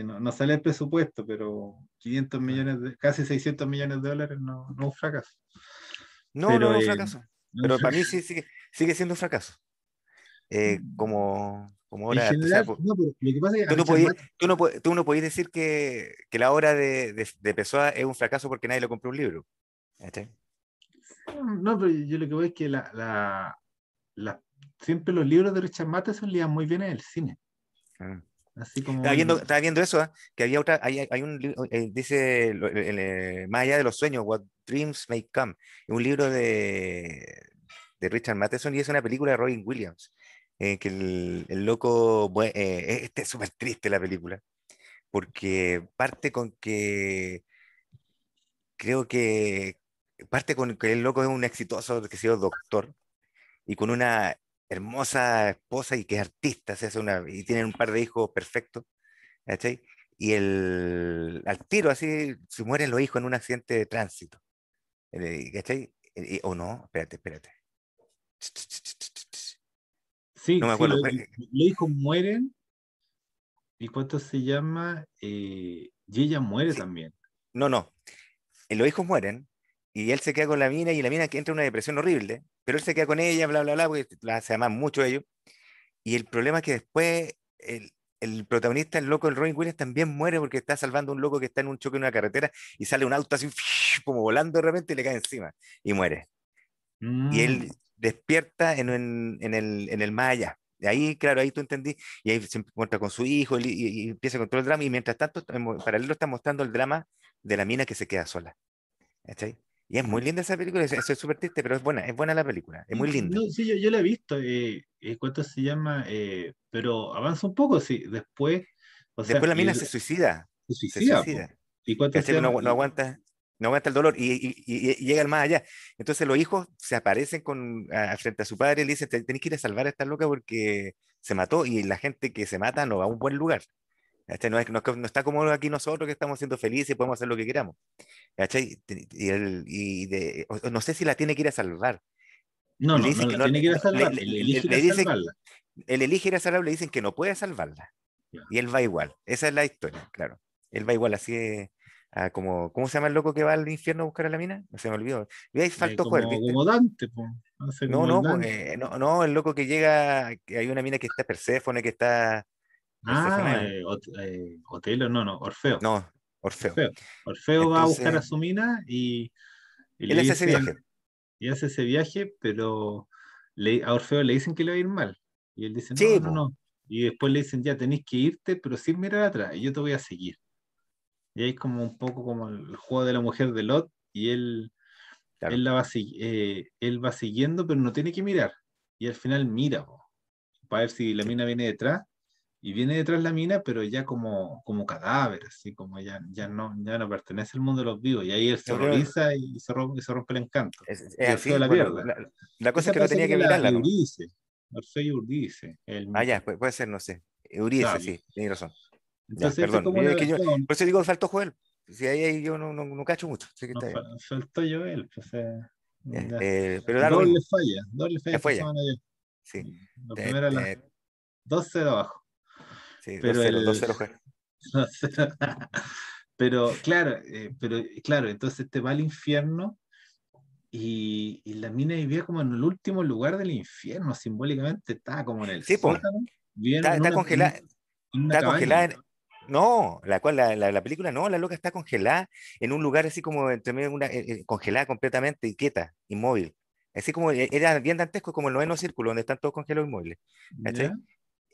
no, sale el presupuesto, pero 500 millones, de, casi 600 millones de dólares no, no un fracaso. No, pero, no, un eh, fracaso. pero para mí sí sigue, sigue siendo un fracaso. Eh, mm. como, como hora. tú, no podías, tú, no podías, decir que, que la obra de, de, de, Pessoa es un fracaso porque nadie le compró un libro. No, pero yo lo que voy es que la, la, la, siempre los libros de Richard Matheson leían muy bien en el cine. Mm. Así como estaba, viendo, estaba viendo eso, ¿eh? que había otra, hay, hay un, eh, dice, eh, más allá de los sueños, What Dreams May Come, un libro de, de Richard Matheson y es una película de Robin Williams, que el, loco, bueno, este es súper triste la película, porque parte con que, creo que, parte con que el loco es un exitoso, que sido doctor, y con una hermosa esposa y que es artista, se hace una, y tienen un par de hijos perfectos. Y el, al tiro así se mueren los hijos en un accidente de tránsito, eh, ¿cachai? ¿O no? Espérate, espérate. Sí, no me acuerdo. Sí, los, los, hijos mueren. ¿Y cuánto se llama? Eh, y ella muere sí. también. No, no. Los hijos mueren y él se queda con la mina y la mina que entra en una depresión horrible, pero él se queda con ella, bla, bla, bla, porque se aman mucho ellos. Y el problema es que después el, el protagonista, el loco, el Robin Williams, también muere porque está salvando a un loco que está en un choque en una carretera y sale un auto así como volando de repente y le cae encima y muere. Mm. Y él mm. despierta en, en, en, el, en el más allá, Y ahí, claro, ahí tú entendí, y ahí se encuentra con su hijo y, y- y empieza con todo el drama, y mientras tanto, en paralelo está mostrando el drama de la mina que se queda sola. ¿cachai? Y es muy linda esa película, es es súper triste, pero es buena, es buena la película, es muy linda. No, sí, yo, yo la he visto. Eh, eh, ¿cuánto se llama? Eh, pero avanza un poco, sí. Después, o sea, Después la mina el- se suicida, se se suicida. po. suicida. ¿Y cuánto se No, llama? no aguanta, no aguanta el dolor y, y- y- y llega al más allá. Entonces los hijos se aparecen con, a- frente a su padre y le dicen, "Te- tenés que ir a salvar a esta loca porque se mató y la gente que se mata no va a un buen lugar. ¿cachai? No, es, no, no está como aquí nosotros que estamos siendo felices y podemos hacer lo que queramos. ¿cachai? Y, él- y de- no sé si la tiene que ir a salvar. No, le dicen no que no- tiene que ir a salvar. le- Él le- elige le ir a dicen- salvarla. Él elige ir a salvarla, le dicen que no puede salvarla. Y él va igual. Esa es la historia, claro. Él va igual, así es, como, ¿cómo se llama el loco que va al infierno a buscar a la mina? No se me olvidó. Y ahí Eh, faltó como, como Dante, po. Hace No, como no, pues, Dante. eh, no, no, el loco que llega, que hay una mina que está Perséfone, que está. Ah, eh, eh, Otelo, no, no, Orfeo. no, Orfeo. Orfeo. Orfeo va a buscar a su mina y, y Él le hace ese viaje. y hace ese viaje, pero le- a Orfeo le dicen que le va a ir mal. Y él dice, no, Sí, no, po. no. Y después le dicen, ya tenéis que irte, pero sin mirar atrás, y yo te voy a seguir. Y ahí como un poco como el juego de la mujer de Lot, y él, Claro. él, la va, eh, él va siguiendo, pero no tiene que mirar. Y al final mira, po, para ver si la mina viene detrás. Y viene detrás la mina, pero ya como, como cadáver, así como ya, ya, no, ya no pertenece al mundo de los vivos. Y ahí él se horroriza y se rompe, y se rompe el encanto. Es, es así, la bueno, la, la cosa Esa es que no tenía que la mirarla. Eurídice, Orfeo y Eurídice, el Ah, ya, puede, puede ser, no sé. Eurídice, Claro. sí, tienes razón. Entonces, perdón. como Yo- por eso digo, faltó Joel. Si ahí, ahí yo no, no, no cacho mucho. así que está faltó Joel, pues, eh, eh, pero Doble falla, doble falla. Sí, La primera, la 2-0 abajo. sí, pero 2-0, el- 2-0 Joel. 2-0. pero claro, eh, pero claro, entonces te va al infierno y, y la mina vivía como en el último lugar del infierno, simbólicamente estaba como en el Sí, sótano, Está, está congelada. Está cabaña. congelada. en- No, la, cual, la, la, la película no, la loca está congelada en un lugar así como entre medio una, eh, eh, congelada completamente y quieta, inmóvil. Así como eh, era bien dantesco como el noveno círculo, donde están todos congelados inmóviles.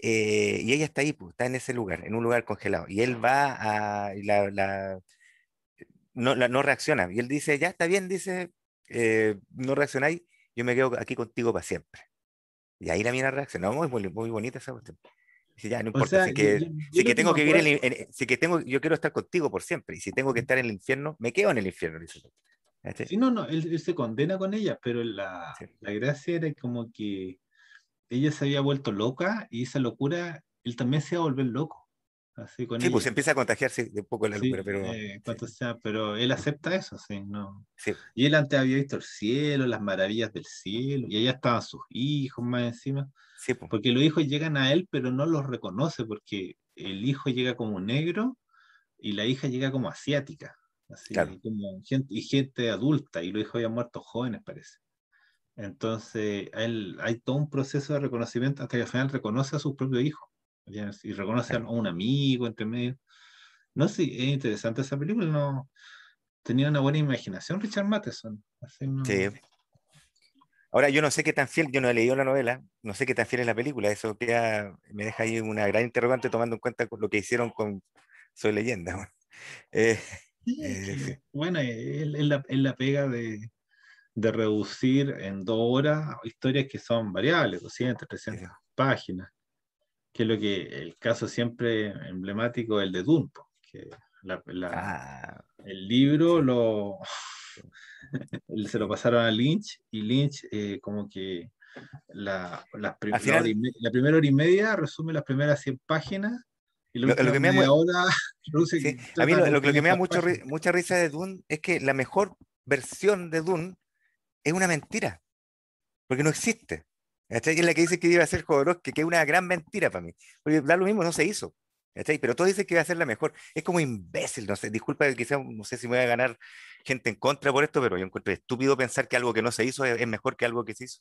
Eh, y ella está ahí, pues, está en ese lugar, en un lugar congelado. Y él va a. y la, la- no, la- no reacciona. Y él dice: Ya está bien, dice, eh, no reaccionáis, yo me quedo aquí contigo para siempre. Y ahí la mina reacciona. Muy, muy, muy bonita esa cuestión. Dice: Ya, no O importa, sea, si que, yo- yo si que tengo que vivir, en, en- si que tengo, yo quiero estar contigo por siempre. Y si tengo que estar en el infierno, me quedo en el infierno. Dice. Sí, no, no, él, él se condena con ella, pero la, Sí. la gracia era como que ella se había vuelto loca y esa locura, él también se iba a volver loco. Así con Sí, pues ella. empieza a contagiarse de poco la Sí, locura, pero. eh, sí, sea, pero él acepta eso, sí, no. sí. Y él antes había visto el cielo, las maravillas del cielo, y allá estaban sus hijos más encima, Sí, porque los hijos llegan a él, pero no los reconoce, porque el hijo llega como negro y la hija llega como asiática, así Claro. como gente, y gente adulta, y los hijos habían muerto jóvenes, parece. Entonces, él, hay todo un proceso de reconocimiento hasta que al final reconoce a sus propios hijos, ¿ya? y reconoce a un amigo entre medio. No sé, es interesante esa película, no tenía una buena imaginación Richard Matheson. así no- Sí. Ahora, yo no sé qué tan fiel, yo no he leído la novela, no sé qué tan fiel es la película, eso queda, me deja ahí una gran interrogante tomando en cuenta lo que hicieron con Soy Leyenda. bueno. Eh, Sí, Eh, sí. Bueno, es es la, es la pega de, de reducir en dos horas historias que son variables, 200, 300 páginas, que es lo que el caso siempre emblemático el de Dune, po, que la- la- ah, el libro lo se lo pasaron a Lynch y Lynch eh, como que la, las prim- la me- la primera hora y media resume las primeras 100 páginas y la Lo- lo que me da media mu- hora reduce- sí. A mí lo, lo que me da mucho, ri- mucha risa de Dune es que la mejor versión de Dune es una mentira, porque no existe. ¿Cachai? Es la que dice que iba a ser Jodorowsky, que es una gran mentira para mí. Porque da lo mismo, no se hizo. Pero todos dicen que iba a ser la mejor. Es como imbécil, no sé, disculpa, quizás no sé si me voy a ganar gente en contra por esto, pero yo encuentro estúpido pensar que algo que no se hizo es, es mejor que algo que se hizo.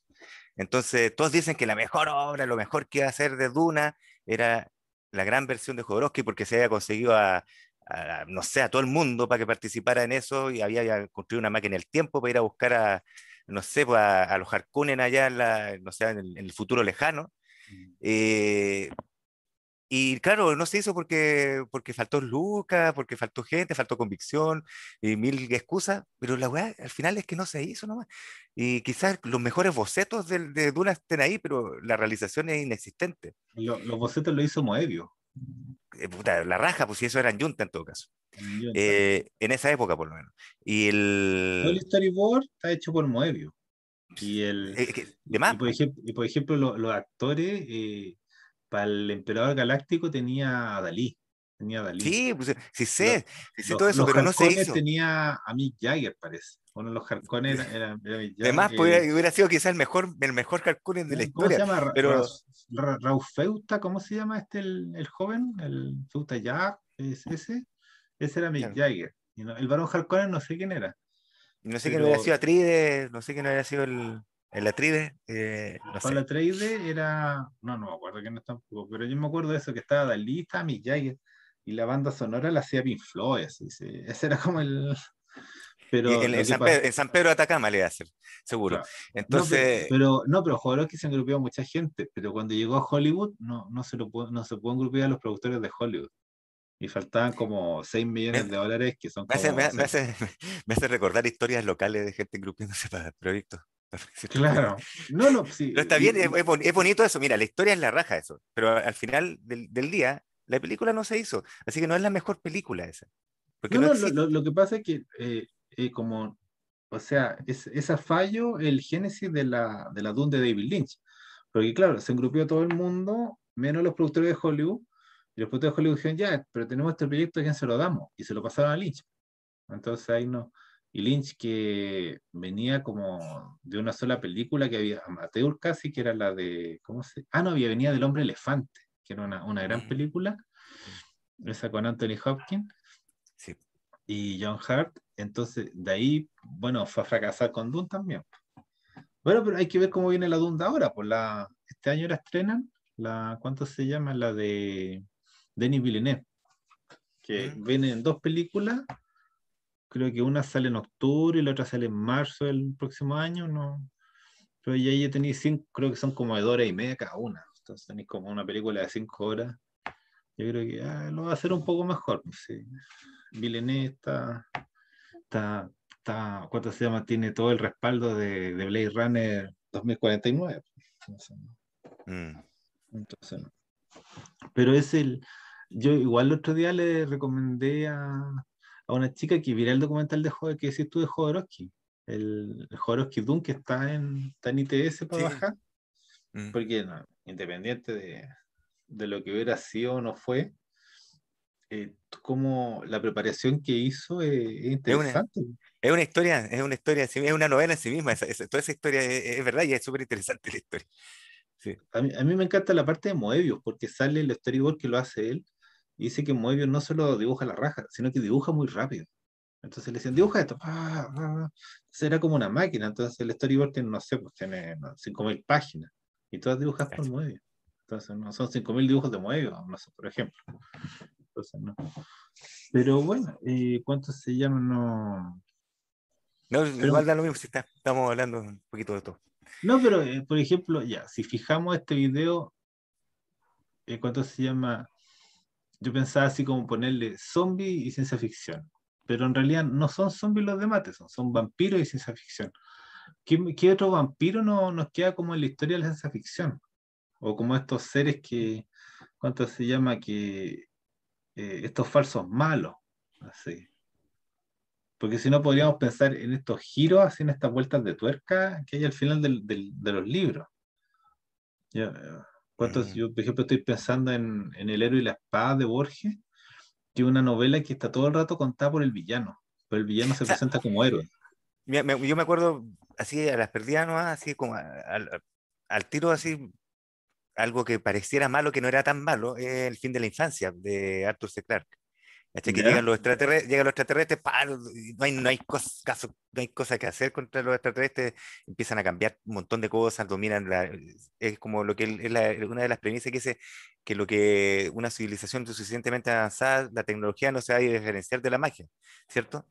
Entonces, todos dicen que la mejor obra, lo mejor que iba a hacer de Duna era la gran versión de Jodorowsky porque se había conseguido a, a, no sé, a todo el mundo para que participara en eso y había construido una máquina del tiempo para ir a buscar a, no sé, pues, a, a los Harkonnen allá en, la, no sé, en, el, en el futuro lejano. Eh, y claro, no se hizo porque, porque faltó Lucas, porque faltó gente, faltó convicción y mil excusas, pero la weá al final es que no se hizo nomás. Y quizás los mejores bocetos de, de Duna estén ahí, pero la realización es inexistente. los bocetos lo hizo Moebius. Eh, la raja, pues si eso era en Junta en todo caso. Eh, en esa época, por lo menos. Y el. el storyboard está hecho por Moebius. Y el. Eh, de más. Y por ejemplo, los actores para el emperador galáctico tenía a Dalí. Tenía a Dalí. Sí, pues, sí sé, sí sé todo eso, pero no se hizo. tenía a Mick Jagger, parece. Uno de los Harkonnen era, era, Además, hubiera sido quizás el mejor, el mejor Harkonnen de la historia. ¿Cómo se llama? Pero... Raúl Feuta, ¿cómo se llama este el, el joven? El Feuta Jack, ¿es ese? Ese era Mick Jagger. el varón Harkonnen no sé quién era. No sé quién hubiera sido Atrides, no sé quién hubiera sido el, el Atride, eh, no. Atride era, no, no me acuerdo quién es tampoco, pero yo me acuerdo de eso, que estaba Dalí, estaba Mick Jagger, y la banda sonora la hacía Pink Floyd, ese era como el... Pero en, San Pedro, en, San Pedro, de Atacama le iba a hacer, seguro. Entonces... No, pero, no, pero que se engrupió mucha gente, pero cuando llegó a Hollywood no, no, se, lo, no se pudo engrupir a los productores de Hollywood. Y faltaban como 6 millones de dólares que son... Me, hace, me, hace, me, hace, recordar historias locales de gente engrupiéndose para proyectos. Claro. No, no, sí. Pero está bien, es, bonito eso. Mira, la historia es la raja eso. Pero al final del, día, la película no se hizo. Así que no es la mejor película esa. Porque no, lo, que pasa es que, eh, eh, como, o sea, es, ese fallo el génesis de la, de la Dune de David Lynch. Porque, claro, se engrupió todo el mundo, menos los productores de Hollywood. Y los productores de Hollywood dijeron, ya, pero tenemos este proyecto, ¿a quién se lo damos? Y se lo pasaron a Lynch. Entonces ahí no. Y Lynch que venía como de una sola película que había amateur casi, que era la de, ¿cómo se? Ah, no, había venía del hombre elefante, que era una, una gran película, esa con Anthony Hopkins sí. y John Hart. Entonces, de ahí, bueno, fue a fracasar con Dune también. Bueno, pero hay que ver cómo viene la Dune ahora, pues la, este año la estrenan, la, ¿cuánto se llama? La de Denis Villeneuve, que viene en dos películas creo que una sale en octubre y la otra sale en marzo del próximo año, ¿no? Pero ya, ya tenéis cinco, creo que son como de dos horas y media cada una. Entonces tenéis como una película de cinco horas. Yo creo que ah, lo va a hacer un poco mejor. Pues, sí. Villeneuve está, está, está, ¿cuánto se llama? Tiene todo el respaldo de, de Blade Runner 2049. Entonces, mm. Entonces, no. Pero es el, yo igual el otro día le recomendé a, a una chica que viera el documental de Joder, que decís tú de Jodorowsky, el, el Jodorowsky Doom que está en, está en ITS para bajar, mm. porque independiente de, de, lo que hubiera sido o no fue, eh, como la preparación que hizo es, interesante. Es una, historia, es una historia, es una novela en sí misma, toda esa historia es, verdad y es súper interesante la historia. A, mí, a, mí, me encanta la parte de Moebius, porque sale el storyboard que lo hace él, y dice que Moebius no solo dibuja la raja, sino que dibuja muy rápido. Entonces le decían, dibuja esto. Será como una máquina. Entonces el storyboard tiene, no sé, pues tiene 5.000 páginas. Y todas dibujas por Moebius. Entonces no son 5.000 dibujos de Moebius, no sé, por ejemplo. Entonces no. Pero bueno, eh, ¿cuánto se llama? No. No, igual da lo mismo si estamos hablando un poquito de todo. No, pero eh, por ejemplo, ya, si fijamos este video, eh, ¿cuánto se llama? Yo pensaba así como ponerle zombie y ciencia ficción, pero en realidad no son zombies los de Matheson, son vampiros y ciencia ficción. ¿Qué, otro vampiro no, nos queda como en la historia de la ciencia ficción? O como estos seres que, ¿cuánto se llama? Que eh, estos falsos malos, así. Porque si no podríamos pensar en estos giros, así en estas vueltas de tuerca que hay al final de los libros. Ya, ¿Cuántos, Yo, por ejemplo, estoy pensando en, El héroe y la espada de Borges, que es una novela que está todo el rato contada por el villano, pero el villano se presenta como héroe. yo me acuerdo así a las perdidas, así como al, al, tiro, así, algo que pareciera malo, que no era tan malo, es El fin de la infancia, de Arthur C. Clarke. Hasta que llegan los extraterrestres, llegan los extraterrestres, no hay, no, hay cosa, no hay cosa que hacer contra los extraterrestres, empiezan a cambiar un montón de cosas, dominan la, es como lo que es una de las premisas que dice que lo que una civilización suficientemente avanzada, la tecnología no se va a diferenciar de la magia, ¿cierto?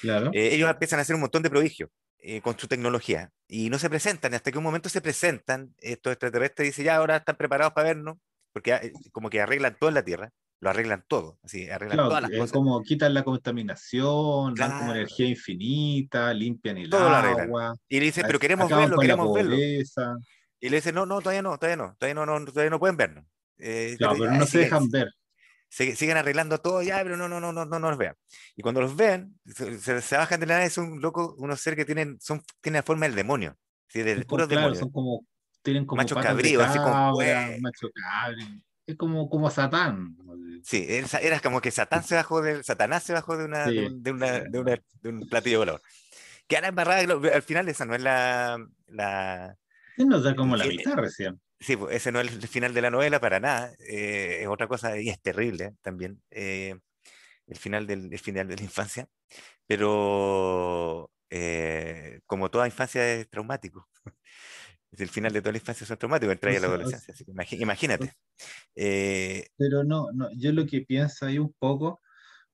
Claro. Eh, ellos empiezan a hacer un montón de prodigios. eh, con su tecnología y no se presentan, hasta que un momento se presentan estos extraterrestres y dicen, ya ahora están preparados para vernos, porque eh, como que arreglan todo en la Tierra, lo arreglan todo, así, arreglan todas las cosas. Como quitan la contaminación, dan como energía infinita, limpian el todo agua. Y le dicen, pero queremos verlo, queremos verlo. Y le dicen, no, no, todavía no, todavía no, todavía no, no todavía no pueden vernos. Eh, claro, pero no se dejan ver siguen arreglando todo ya, pero no, no, no, no, no, nos vean. Y cuando los ven, se, se, bajan de la nave, son locos, unos seres que tienen, son, tienen la forma del demonio. ¿sí? Del puro claro, son como, tienen como macho cabrío, así como macho cabrío. Es como, como Satán. Sí, era como que Satán se bajó de, Satanás se bajó de, una, de, una, de, una, de, un platillo volador. Que ahora embarrada, al final esa no es la... la nos da como la mitad recién. Sí, pues, ese no es el final de la novela para nada, eh, es otra cosa y es terrible también, eh, el, final del, el final de la infancia, pero eh, como toda infancia es traumático. El final de toda la infancia es traumático, entra ahí a la adolescencia, así que imagínate. pero no, no, yo lo que pienso ahí un poco,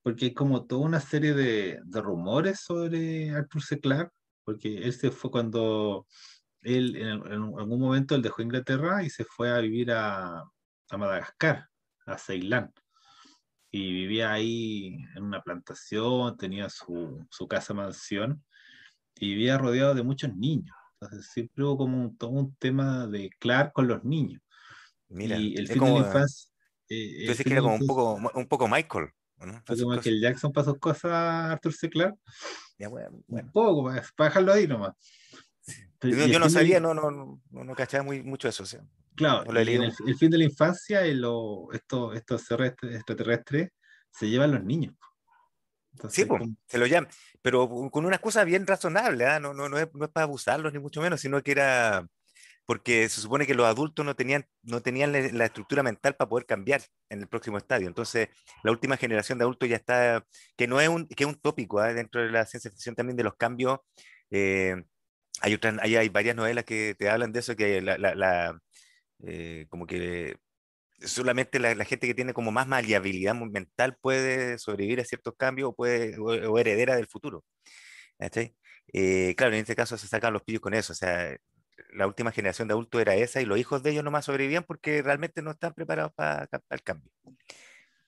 porque hay como toda una serie de, de rumores sobre Arthur C. Clarke, porque ese fue cuando él en, algún momento él dejó Inglaterra y se fue a vivir a, a Madagascar, a Ceilán. Y vivía ahí en una plantación, tenía su, su casa mansión y vivía rodeado de muchos niños. Entonces siempre hubo como un, todo un tema de Clark con los niños. Mira, y el fin como, de la infancia. Eh, que era como un poco, un poco Michael. ¿no? Fue como Michael Jackson sus cosas, Arthur C. Clarke. Ya, bueno, Un poco, para, para dejarlo ahí nomás. Yo, no sabía, no, no, no, no cachaba muy, mucho eso. O sea, claro, en el, el, fin de la infancia y lo, estos, estos extraterrestres se llevan los niños. Entonces, sí, pues, se lo llaman, pero con una excusa bien razonable, ¿eh? no, no, no, es, no es para abusarlos ni mucho menos, sino que era porque se supone que los adultos no tenían, no tenían la estructura mental para poder cambiar en el próximo estadio. Entonces, la última generación de adultos ya está, que no es un, que es un tópico ¿eh? dentro de la ciencia ficción también de los cambios eh, hay, otras, hay, hay, varias novelas que te hablan de eso, que la, la eh, como que solamente la, la, gente que tiene como más maleabilidad mental puede sobrevivir a ciertos cambios o, puede, o, heredera del futuro. Eh, claro, en este caso se sacan los pillos con eso, o sea, la última generación de adultos era esa y los hijos de ellos nomás sobrevivían porque realmente no están preparados para, para el cambio.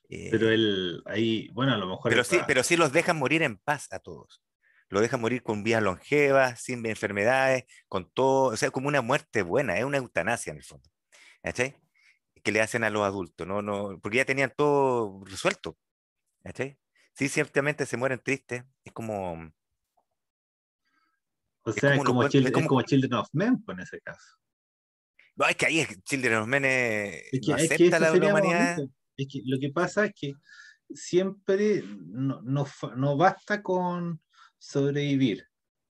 pero él, ahí, bueno, a lo mejor... Pero, sí, pero sí los dejan morir en paz a todos lo dejan morir con vías longevas, sin enfermedades, con todo, o sea, como una muerte buena, es una eutanasia en el fondo. ¿Cachai? Que le hacen a los adultos, ¿no? no porque ya tenían todo resuelto. ¿Cachai? Sí, ciertamente se mueren tristes, es como... O sea, es como, es como, es como, Children of Men, pues, en ese caso. No, es que ahí es Children of Men es, es que, no acepta la humanidad. Es que lo que pasa es que siempre no, no, no basta con sobrevivir,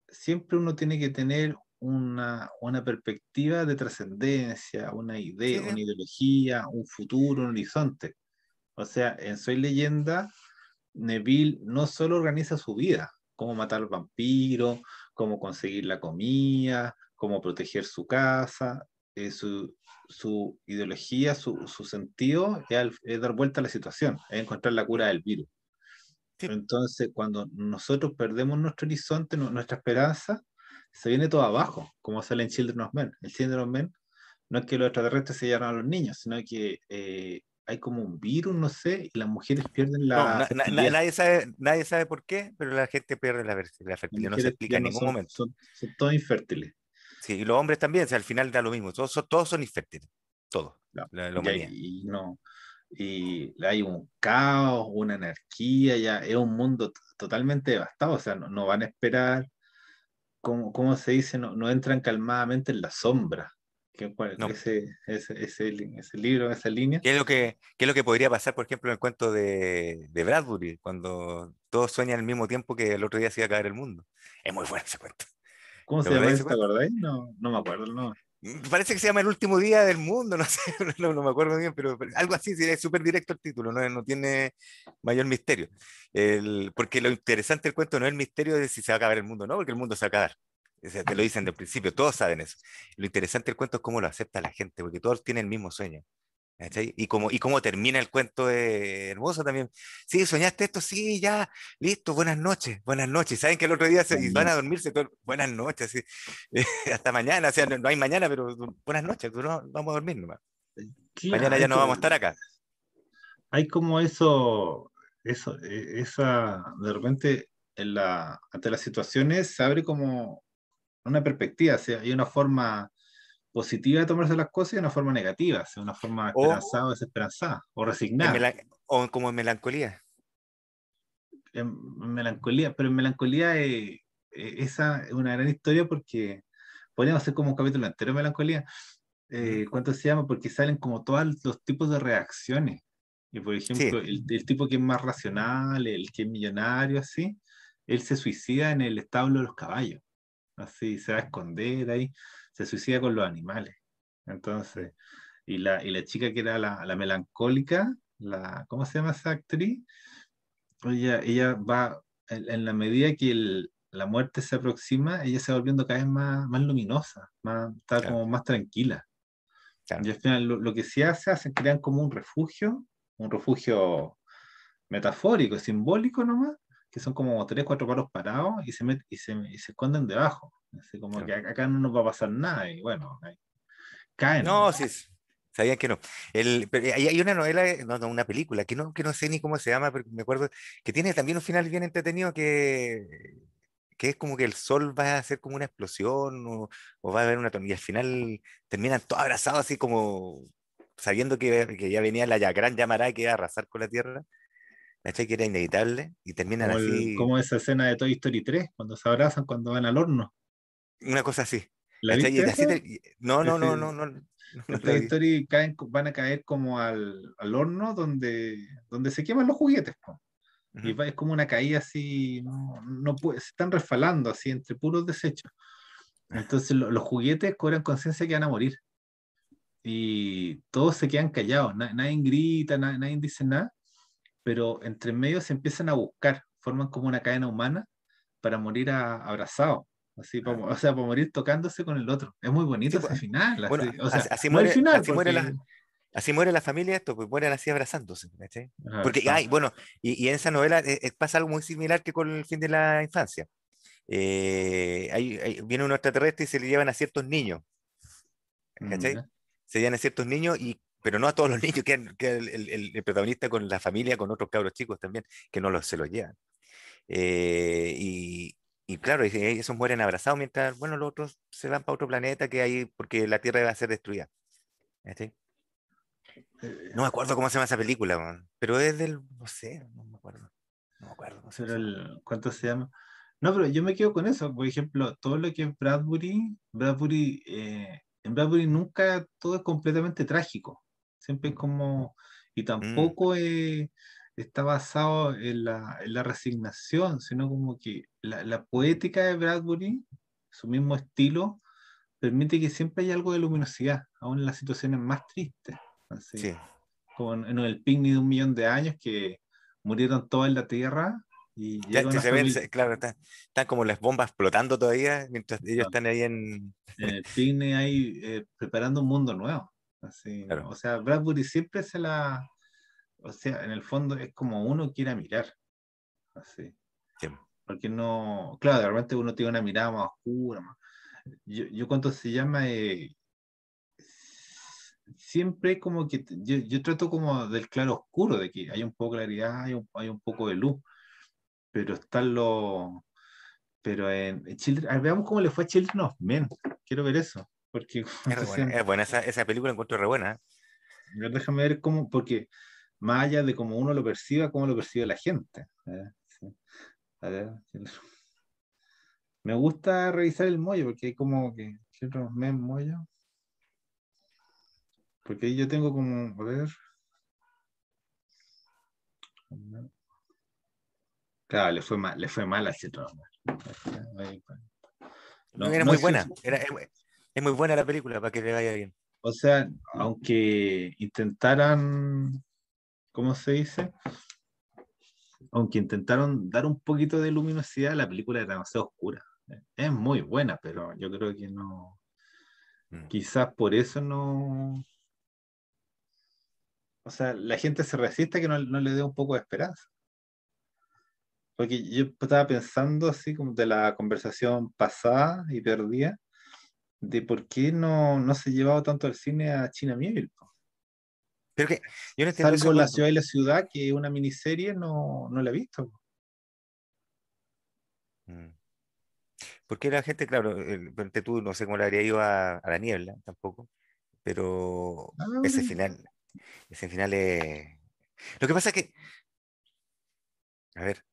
siempre uno tiene que tener una, una perspectiva de trascendencia, una idea, una ideología, un futuro, un horizonte. O sea, en Soy Leyenda, Neville no solo organiza su vida, cómo matar al vampiro, cómo conseguir la comida, cómo proteger su casa, eh, su, su, ideología, su, su sentido es, es, dar vuelta a la situación, es encontrar la cura del virus. Entonces, cuando nosotros perdemos nuestro horizonte, nuestra esperanza, se viene todo abajo, como sale en Children of Men. El Children of Men no es que los extraterrestres se llevan a los niños, sino que eh, hay como un virus, no sé, y las mujeres pierden la. No, na, nadie, sabe, nadie sabe por qué, pero la gente pierde la, la fertilidad, no se explica en ningún son, momento. Son, son, todos infértiles. Sí, y los hombres también, o sea, al final da lo mismo, todos, todos son infértiles, todos. No, la, la y, y no, y hay un caos, una anarquía, ya es un mundo totalmente devastado, o sea, no, no van a esperar, como, como se dice, no, no, entran calmadamente en la sombra. Que, no. ese, ese, ese, ese, libro, esa línea. ¿Qué es, lo que, ¿Qué es lo que podría pasar, por ejemplo, en el cuento de, de Bradbury, cuando todos sueñan al mismo tiempo que el otro día se iba a caer el mundo? Es muy bueno ese cuento. ¿Cómo se llama ¿te acordáis? No, no me acuerdo no Parece que se llama El último día del mundo, no sé, no, no me acuerdo bien, pero, algo así, es súper directo el título, no, no tiene mayor misterio. El, porque lo interesante del cuento no es el misterio de si se va a acabar el mundo, no, porque el mundo se va a acabar. O sea, te lo dicen del principio, todos saben eso. Lo interesante del cuento es cómo lo acepta la gente, porque todos tienen el mismo sueño. Y cómo, y cómo termina el cuento de hermoso también. Sí, soñaste esto, sí, ya, listo, buenas noches, buenas noches. Saben que el otro día se, van a dormirse, buenas noches, sí. hasta mañana, o sea, no, hay mañana, pero buenas noches, vamos a dormir nomás. mañana ya no vamos a estar acá. Hay como eso, eso, e, esa, de repente, en la, ante las situaciones se abre como una perspectiva, o sea, hay una forma positiva de tomarse las cosas y una forma negativa, sea, una forma esperanzada o, desesperanzada, o resignada. o como en melancolía. En, melancolía, pero en melancolía eh, eh, esa es una gran historia porque podríamos hacer como un capítulo entero de melancolía. Eh, ¿Cuánto se llama? Porque salen como todos los tipos de reacciones. Y por ejemplo, el, el, tipo que es más racional, el que es millonario, así, él se suicida en el establo de los caballos. Así, se va a esconder ahí se suicida con los animales. Entonces, y la, y la chica que era la, la melancólica, la, ¿cómo se llama esa actriz? Ella, ella va, en, la medida que la muerte se aproxima, ella se va volviendo cada vez más, más luminosa, más, está como más tranquila. Y al final lo, que se hace, hacen, crean como un refugio, un refugio metafórico, simbólico nomás, que son como tres, cuatro palos parados y se, y se, y se esconden debajo. Así como que acá no nos va a pasar nada y bueno, caen. No, sí, sabían que no. El, hay, una novela, no, no, una película, que no, que no sé ni cómo se llama, pero me acuerdo, que tiene también un final bien entretenido que, que es como que el sol va a hacer como una explosión o, va a haber una y al final terminan todos abrazados así como sabiendo que, que ya venía la gran llamará que iba a arrasar con la tierra. ¿Cachai? Que era inevitable y terminan así. como esa escena de Toy Story 3, cuando se abrazan, cuando van al horno. Una cosa así. no, no, no, no, no. Toy Story caen, van a caer como al, al, horno donde, donde se queman los juguetes. Y es como una caída así, no, no puede, se están resfalando así entre puros desechos. Entonces los juguetes cobran conciencia que van a morir. Y todos se quedan callados, nadie grita, nadie dice nada pero entre medio se empiezan a buscar, forman como una cadena humana para morir abrazados. Así, o sea, para morir tocándose con el otro. Es muy bonito ese pues, final. Así, o sea, así, muere, final, así, muere la, así, muere la, familia, esto, pues mueren así abrazándose. porque, ay, bueno, y, y, en esa novela eh, eh, pasa algo muy similar que con el fin de la infancia. Eh, viene un extraterrestre y se le llevan a ciertos niños. ¿cachai? Mm, se llevan a ciertos niños y pero no a todos los niños, que, el, protagonista con la familia, con otros cabros chicos también, que no los, se los llevan. Eh, y, y, claro, esos mueren abrazados mientras, bueno, los otros se van para otro planeta que hay, porque la Tierra va a ser destruida. Eh, no me acuerdo cómo se llama esa película, pero es del, no sé, no me acuerdo. No me acuerdo. ¿Cuánto se llama? No, pero yo me quedo con eso. Por ejemplo, todo lo que es Bradbury, Bradbury, eh, en Bradbury nunca todo es completamente trágico. Siempre es como, y mm. tampoco está basado en la, en la, resignación, sino como que la, la, poética de Bradbury, su mismo estilo, permite que siempre haya algo de luminosidad, aún en las situaciones más tristes. Así, Como en, el picnic de un millón de años que murieron todos en la Tierra. Y ya, se ven, claro, están, como las bombas explotando todavía mientras ellos están ahí en... en el picnic ahí eh, preparando un mundo nuevo. O sea, Bradbury siempre se la. O sea, en el fondo es como uno quiera mirar. Así. Porque no. Claro, de repente uno tiene una mirada más oscura. Yo, yo cuando se llama. Eh, siempre como que. Yo, yo, trato como del claro oscuro, de que hay un poco de claridad, hay un, hay un poco de luz. Pero están los. Pero en, veamos cómo le fue a Children of Men. Quiero ver eso. Porque, es, buena, esa, esa, película, encuentro re buena. Déjame ver cómo, porque más allá de cómo uno lo perciba, cómo lo percibe la gente. Me gusta revisar el mollo, porque hay como que ciertos mes mollo. Porque ahí yo tengo como, a ver. Claro, le fue mal, le fue mal a cierto no, era muy buena. Era, es muy buena la película para que le vaya bien. O sea, aunque intentaran, ¿cómo se dice? Aunque intentaron dar un poquito de luminosidad, la película era demasiado oscura. Es muy buena, pero yo creo que no. Mm. Quizás por eso no. o sea, la gente se resiste a que no, no le dé un poco de esperanza. Porque yo estaba pensando así como de la conversación pasada y perdida, de por qué no, no se ha llevado tanto el cine a China Miel. Pero que yo no entiendo Salvo La ciudad y la ciudad, que una miniserie, no, no la he visto. Mm. Porque la gente, claro, el, tú no sé cómo le habría ido a, a la niebla tampoco, pero Ah, ese final, ese final es... Lo que pasa es que, a ver,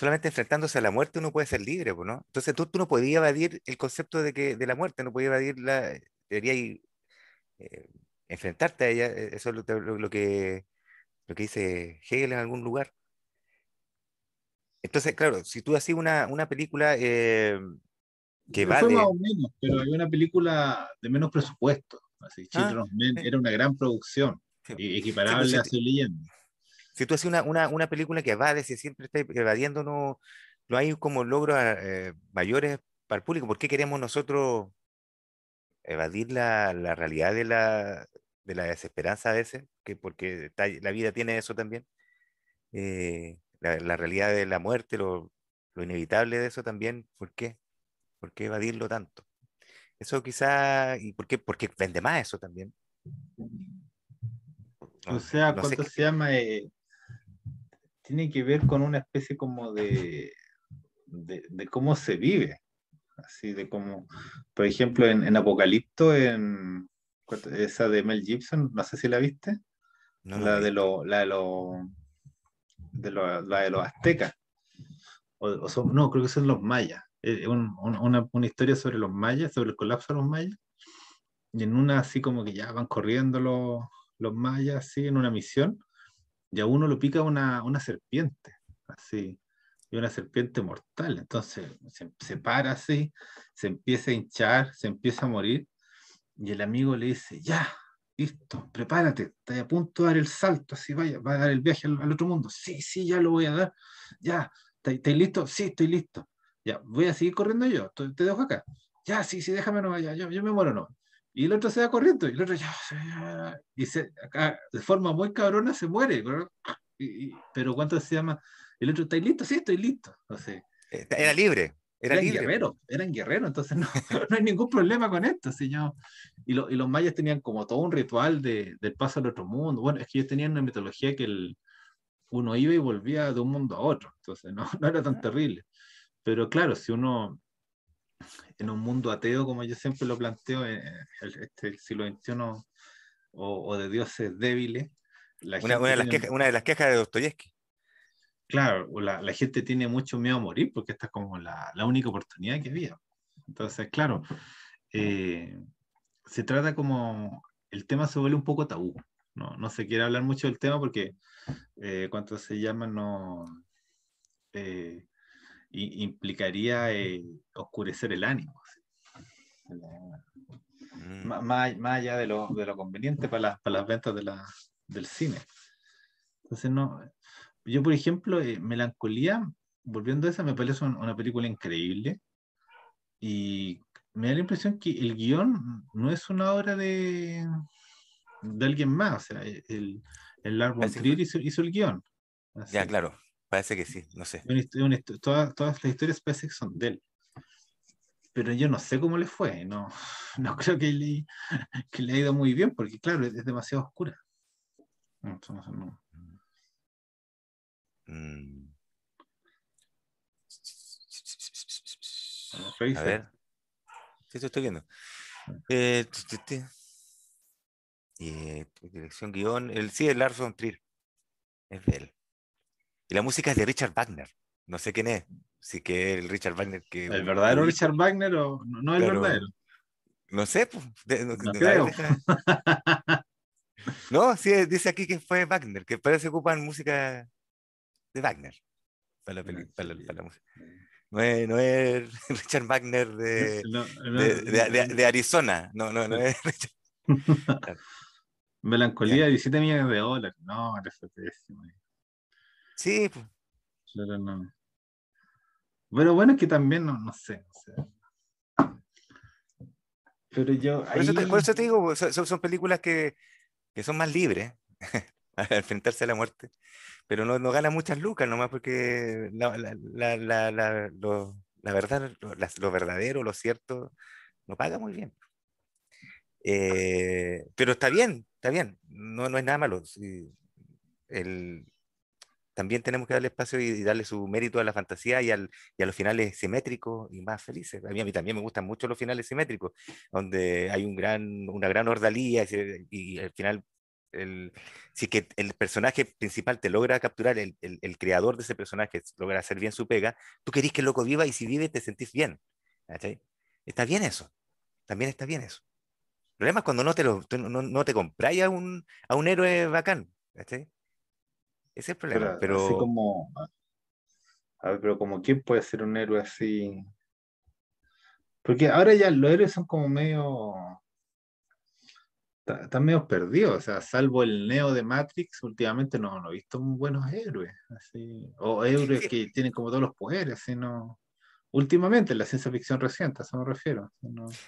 solamente enfrentándose a la muerte uno puede ser libre, ¿no? Entonces tú, tú no podías evadir el concepto de, que, de la muerte, no podías evadir la... Deberías eh, enfrentarte a ella, eh, eso es lo, lo- lo que, lo que dice Hegel en algún lugar. Entonces, claro, si tú haces una, una película eh, que Pero va fue más de... o menos, pero hay una película de menos presupuesto. Así, Ah, Children's Men sí, era una gran producción, sí. Sí, pues, equiparable a Soy Leyenda. Si tú haces una, una, una película que evade, si siempre está evadiendo, no, no hay como logros eh, mayores para el público. ¿Por qué queremos nosotros evadir la, la realidad de la, de la desesperanza a veces? Que porque está- la vida tiene eso también. eh, la, la realidad de la muerte, lo, lo inevitable de eso también. ¿Por qué? ¿Por qué evadirlo tanto? Eso quizá, ¿y por qué? Porque vende más eso también. O sea, no ¿cuánto qué- se llama? Eh, tiene que ver con una especie como de, de, de cómo se vive. Así de como, por ejemplo, en, en Apocalipto, en ¿cuánto- esa de Mel Gibson, no sé si la viste, no, la, lo he de lo, la de los de lo- la de los aztecas. O, o son- no, creo que son los mayas. Eh, un- un- una, una historia sobre los mayas, sobre el colapso de los mayas. Y en una así como que ya van corriendo los, los mayas, así en una misión, y a uno lo pica una, una serpiente, así, y una serpiente mortal. Entonces se, se para así, se empieza a hinchar, se empieza a morir, y el amigo le dice, ya, listo, prepárate, estás a punto de dar el salto, así vaya, va a dar el viaje al, otro mundo. Sí, sí, ya lo voy a dar, ya, ¿estás estás listo? Sí, estoy listo. Ya, voy a seguir corriendo yo, te, te dejo acá. Ya, sí, sí, déjame no ya, yo, yo me muero no. Y el otro se va corriendo, y el otro ya, ya, y se, acá, de forma muy cabrona se muere. ¿no? Y- pero ¿cuánto se llama? El otro, ¿estáis listo? Sí, estoy listo. No sé. Era libre, era Eran libre. guerreros, eran guerreros, entonces no, no hay ningún problema con esto, señor. Y, lo- y los mayas tenían como todo un ritual de, del paso al otro mundo. Bueno, es que ellos tenían una mitología que el, uno iba y volvía de un mundo a otro, entonces no, no era tan terrible. Pero claro, si uno en un mundo ateo, como yo siempre lo planteo, eh, el, este, siglo XXI o, o de dioses débiles, la Una, de las tiene- una de las quejas de Dostoyevsky. claro, la, la gente tiene mucho miedo a morir porque esta es como la, la única oportunidad que había. Entonces, claro, eh, se trata como, el tema se vuelve un poco tabú. No, no se quiere hablar mucho del tema porque, eh, ¿cuánto se llama? No, eh, implicaría eh, oscurecer el ánimo. La- Mm. má- Más, más allá de lo, de lo conveniente para las, para las ventas de la, del cine. Entonces, no. Yo, por ejemplo, eh, Melancolía, volviendo a esa, me parece un- una película increíble. Y me da la impresión que el guion no es una obra de, de alguien más. O sea, el, el fue- hizo, hizo el guion. Ya, Así. claro, parece que sí, no sé. Una una todas, todas las historias parece que son de él. Pero yo no sé cómo le fue. No, no creo que le, que le ha ido muy bien, porque claro, es, es demasiado oscura. No. Mm. A ver. Sí, te estoy viendo. Eh. Eh, dirección, guion. El, sí, el Lars von Trier. Es de él. Y la música es de Richard Wagner. No sé quién es. Sí que es el Richard Wagner que... ¿El verdadero. Richard Wagner o no, el verdadero? No sé, pues. de- no, creo. deja- No, sí, dice aquí que fue Wagner, que parece que ocupan música de Wagner para la, peli- Ah, para la- sí. para la música. No es, no es Richard Wagner de, No, no, de, de- de- de Arizona. No, no, no es Richard. Melancolía, Ya. 17 millones de dólares. No, eso es pésimo. Sí, pues. Claro, no. Pero bueno, es que también no, no sé. o sea. Pero yo Por eso, te, ahí- por eso te digo, son, son- películas que, que son más libres, a enfrentarse a la muerte, pero no, no gana muchas lucas nomás porque la, la, la, la lo, verdad, lo, lo, verdadero, lo cierto, no paga muy bien. Eh, pero está bien, está bien, no, no es nada malo. el, también tenemos que darle espacio y, darle su mérito a la fantasía y, al, y, a los finales simétricos y más felices. A mí, a mí también me gustan mucho los finales simétricos, donde hay un gran, una gran ordalía y, y al final el, si que el personaje principal te logra capturar, el, el, creador de ese personaje logra hacer bien su pega, tú querís que el loco viva y si vive te sentís bien. Está bien eso. También está bien eso. El problema es cuando no te, lo, no, no, te compráis a un, a un héroe bacán. ¿cachai? Ese es el problema. Pero, Así como. A ver, pero como quién puede ser un héroe así. Porque ahora ya los héroes son como medio. Están medio perdidos, o sea, salvo el Neo de Matrix, últimamente no, no he visto buenos héroes, así, o héroes que tienen como todos los poderes, así no últimamente, en la ciencia ficción reciente, a eso me refiero.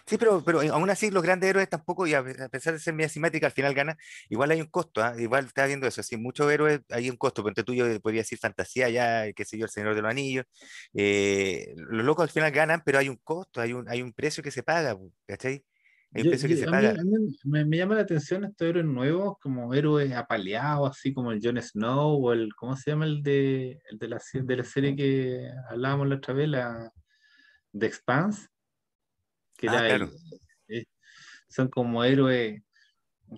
Sí, pero, pero aún así los grandes héroes tampoco, y a pesar de ser muy asimétrica, al final gana, igual hay un costo, ¿eh? igual está viendo eso, así, muchos héroes hay un costo, pero tú yo podría decir fantasía ya, qué sé yo, el Señor de los Anillos, eh, los locos al final ganan, pero hay un costo, hay un, hay un precio que se paga, ¿cachai? Que se paga. a mí me, me, llama la atención estos héroes nuevos, como héroes apaleados, así como el Jon Snow o el, ¿cómo se llama el de, el de, la, de la serie que hablábamos la otra vez, la The Expanse? Que ah, era eh, son como héroes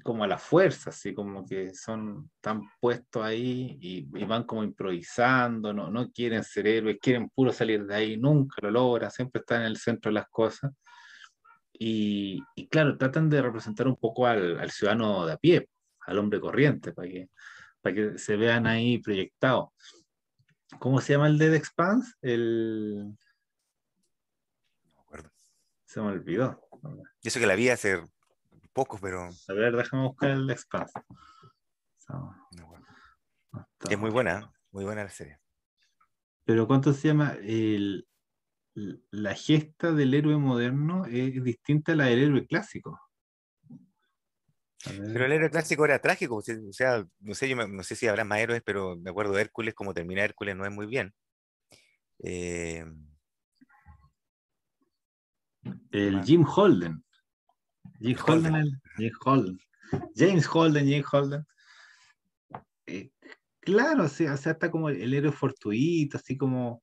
como a la fuerza, así como que son tan puestos ahí y, y, van como improvisando, no, no quieren ser héroes, quieren puro salir de ahí, nunca lo logran, siempre están en el centro de las cosas. Y, claro, tratan de representar un poco al, ciudadano de a pie, al hombre corriente, para que, para que se vean ahí proyectados. ¿Cómo se llama el de The Expanse? El... No me acuerdo. Se me olvidó. Y eso que la vi hace poco, pero... A ver, déjame buscar el The Expanse. es muy buena, muy buena la serie. Pero ¿cuánto se llama? El, la gesta del héroe moderno es distinta a la del héroe clásico. Pero el héroe clásico era trágico, o sea, no sé, yo no sé si habrá más héroes, pero me acuerdo de Hércules, como termina Hércules, no es muy bien. Eh, el Jim Holden. Jim Holden, Holden. James Holden, Jim Holden. Eh, claro, o sea, está como el héroe fortuito, así como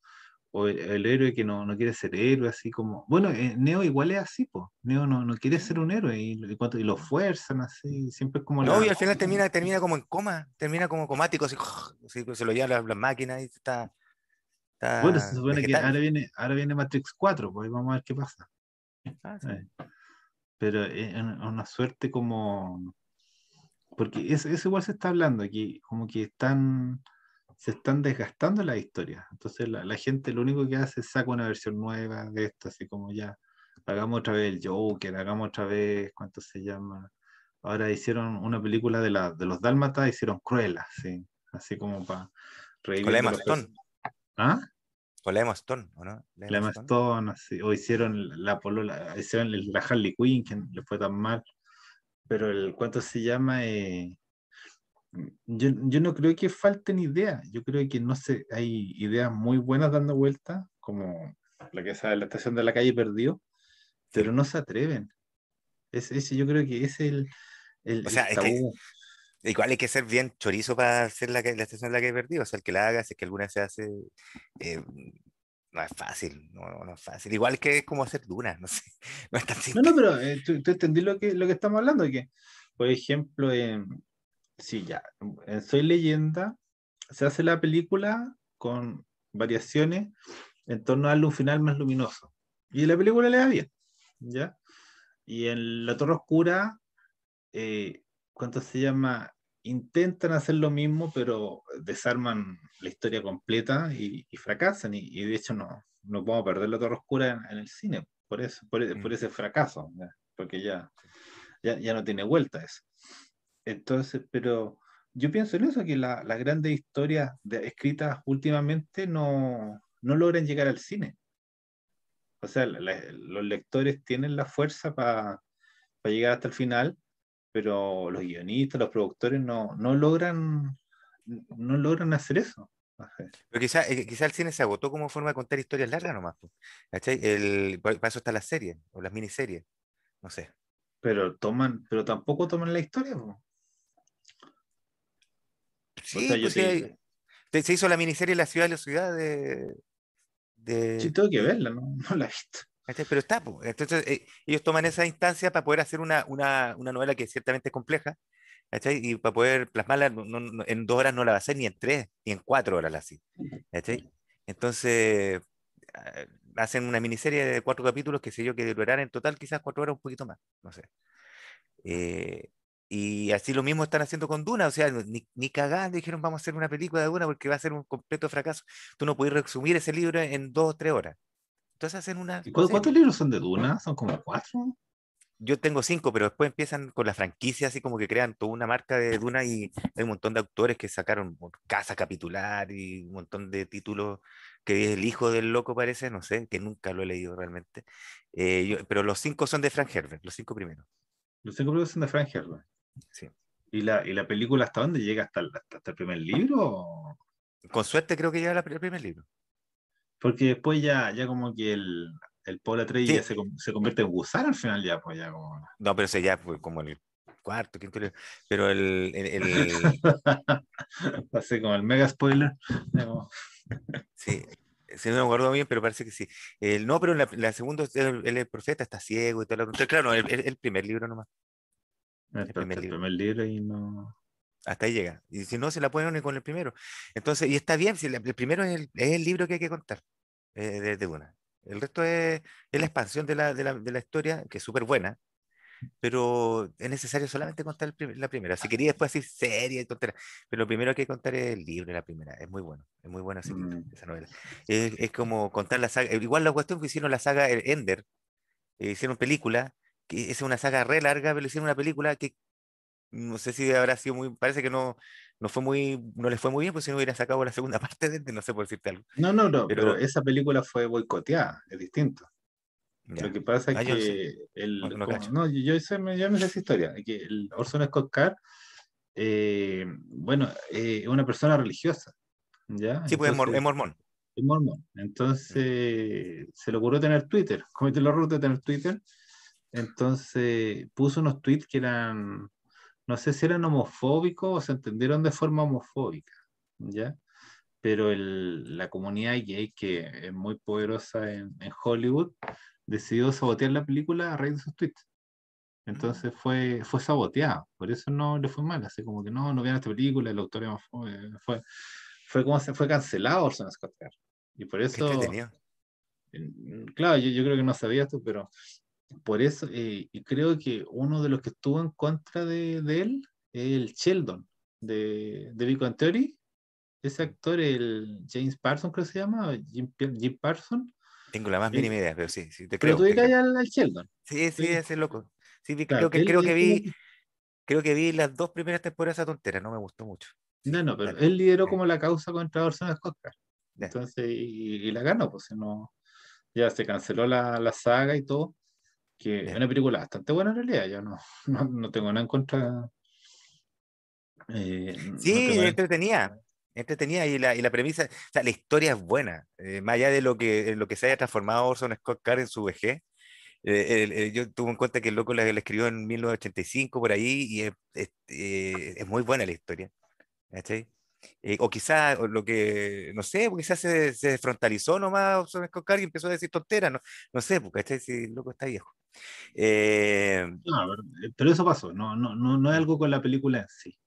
o el, héroe que no, no, quiere ser héroe, así como. Bueno, eh, Neo igual es así, pues. Neo no, no, quiere ser un héroe y, y, y lo fuerzan así, siempre es como. No, y al final termina, termina como en coma, termina como comático, así, pues, se lo llevan las, máquinas y está, está. bueno, se supone que ahora viene, ahora viene Matrix 4, pues vamos a ver qué pasa. Ah, eh, pero es una suerte como. Porque eso, eso igual se está hablando aquí, como que están se están desgastando las historias. Entonces la, gente lo único que hace es saca una versión nueva de esto, así como ya, hagamos otra vez el Joker, hagamos otra vez, ¿cuánto se llama? Ahora hicieron una película de, la, de los Dálmatas, hicieron Cruella, sí, así como para reír. Con Emma Stone. ¿Ah? Con la Emma Stone, ¿o no? La Emma Stone, así, o hicieron la polola, hicieron la Harley Quinn, que le fue tan mal. Pero el, ¿cuánto se llama? Eh, yo, yo, no creo que falten ideas, yo creo que no sé, hay ideas muy buenas dando vueltas, como la que sabe la estación de la calle perdió, pero no se atreven. Es, ese, yo creo que es el, el, o sea, Es que, igual hay que ser bien chorizo para hacer la, la estación de la calle perdió, o sea, el que la haga, si es que alguna se hace, eh, no es fácil, no, no, es fácil. Igual que es como hacer dunas, no sé, no es tan simple. No, no, pero eh, tú, entendí lo que, lo que estamos hablando, que, por ejemplo, en sí, ya. En Soy Leyenda se hace la película con variaciones en torno a darle un final más luminoso. Y la película le da bien, ¿ya? Y en La Torre Oscura, eh, ¿cuánto se llama? Intentan hacer lo mismo, pero desarman la historia completa y, fracasan. Y, de hecho no, no podemos perder La Torre Oscura en, el cine, por, eso, por, mm. ese fracaso, porque ya, ya, ya no tiene vuelta eso. Entonces, pero yo pienso en eso, que las grandes historias escritas últimamente no, no logran llegar al cine. O sea, los lectores tienen la fuerza para llegar hasta el final, pero los guionistas, los productores no, no logran no logran hacer eso. Pero quizá, eh, quizá el cine se agotó como forma de contar historias largas nomás. El, para eso está la serie o las miniseries. No sé. Pero toman, pero tampoco toman la historia. Sí, pues se hizo la miniserie La ciudad de la ciudad de. de... Sí, tengo que verla, no, no la he visto. Pero está, pues. Entonces, eh, ellos toman esa instancia para poder hacer una, una, una novela que es ciertamente compleja, y para poder plasmarla en dos horas no la va a hacer ni en tres, ni en cuatro horas así. Entonces, ah, hacen una miniserie de cuatro capítulos que sé yo que durarán en total quizás cuatro horas un poquito más, no sé. Eh, y así lo mismo están haciendo con Duna, o sea, ni, ni cagando dijeron vamos a hacer una película de Duna porque va a ser un completo fracaso. Tú no puedes resumir ese libro en dos o tres horas. Entonces hacen una... ¿Cuántos libros son de Duna? ¿Son como cuatro? yo tengo cinco, pero después empiezan con la franquicia, así como que crean toda una marca de Duna y hay un montón de autores que sacaron Casa Capitular y un montón de títulos que es el hijo del loco parece, no sé, que nunca lo he leído realmente. Eh, pero los cinco son de Frank Herbert, los cinco primeros. Los cinco primeros son de Frank Herbert. Sí. ¿Y la, y la película hasta dónde llega? ¿Hasta el, hasta el primer libro? Con suerte creo que llega el primer libro. Porque después ya, ya como que el, el Paul Atreides ya se, se, convierte en gusano al final ya, pues ya como... No, pero ese ya fue como el cuarto, quinto, pero el... el, el... Así como el mega spoiler. sí, sí, no me acuerdo bien, pero parece que sí. El, no, pero en la, la segunda, el, el, profeta está ciego y todo lo Claro, el, el, primer libro nomás. El, primer, libro. primer libro y no... Hasta ahí llega. Y si no, se la pueden ni con el primero. Entonces, y está bien, si el, primero es el, es el libro que hay que contar eh, de, de una. El resto es, la expansión de la, de la, de la historia, que es súper buena, pero es necesario solamente contar la primera. Si quería después decir serie, pero lo primero que hay que contar es el libro, la primera. Es muy bueno, es muy buena mm. esa novela. Es, es, como contar la saga, igual la cuestión que hicieron la saga Ender, eh, hicieron película, que es una saga re larga, pero hicieron una película que no sé si habrá sido muy, parece que no, no fue muy, no les fue muy bien, pues si no hubiera sacado la segunda parte de no sé por decirte algo. No, no, no, pero, esa película fue boicoteada, es distinto. Lo que pasa es ah, que el, no, yo, sé, yo me sé esa historia, que el Orson Scott Card, eh, bueno, eh, es una persona religiosa, ¿ya? Sí, pues es, mormón. Es mormón. Entonces se le ocurrió tener Twitter, cometió el error de tener Twitter, entonces puso unos tweets que eran no sé si eran homofóbicos o se entendieron de forma homofóbica, ¿ya? Pero la comunidad gay, que es muy poderosa en, Hollywood, decidió sabotear la película a raíz de sus tweets. Entonces fue, fue saboteado, por eso no le fue mal, así como que no, no vean esta película, el autor fue, fue como se fue cancelado Orson Scott Y por eso... Claro, yo, yo, creo que no sabía esto, pero por eso, eh, y creo que uno de los que estuvo en contra de, él es el Sheldon de, de Big Theory. Ese actor, el James Parson, creo que se llama, Jim, Jim Parson. Tengo la más mínima idea, pero sí, sí te creo. Pero tú al, al Sheldon. Sí, sí, ese loco. Sí, creo que, creo que vi, creo que vi las dos primeras temporadas esa tontera, no me gustó mucho. No, no, pero él lideró como la causa contra Orson Scott Entonces, y, la ganó, pues no, ya se canceló la, la saga y todo que es una película bastante buena en realidad, yo no, no, tengo nada en contra. Eh, sí, entretenía, entretenía y la, y la premisa, o sea, la historia es buena, eh, más allá de lo que, lo que se haya transformado Orson Scott Card en su vejez. Eh, yo tuve en cuenta que el loco la, escribió en 1985 por ahí y es, es, muy buena la historia. Eh, o quizás lo que, no sé, quizás se, se desfrontalizó nomás Orson Scott Card y empezó a decir tonteras, no, no sé, porque este loco está viejo. Eh, eh, pero eso pasó, no, no, no, no es algo con la película en sí.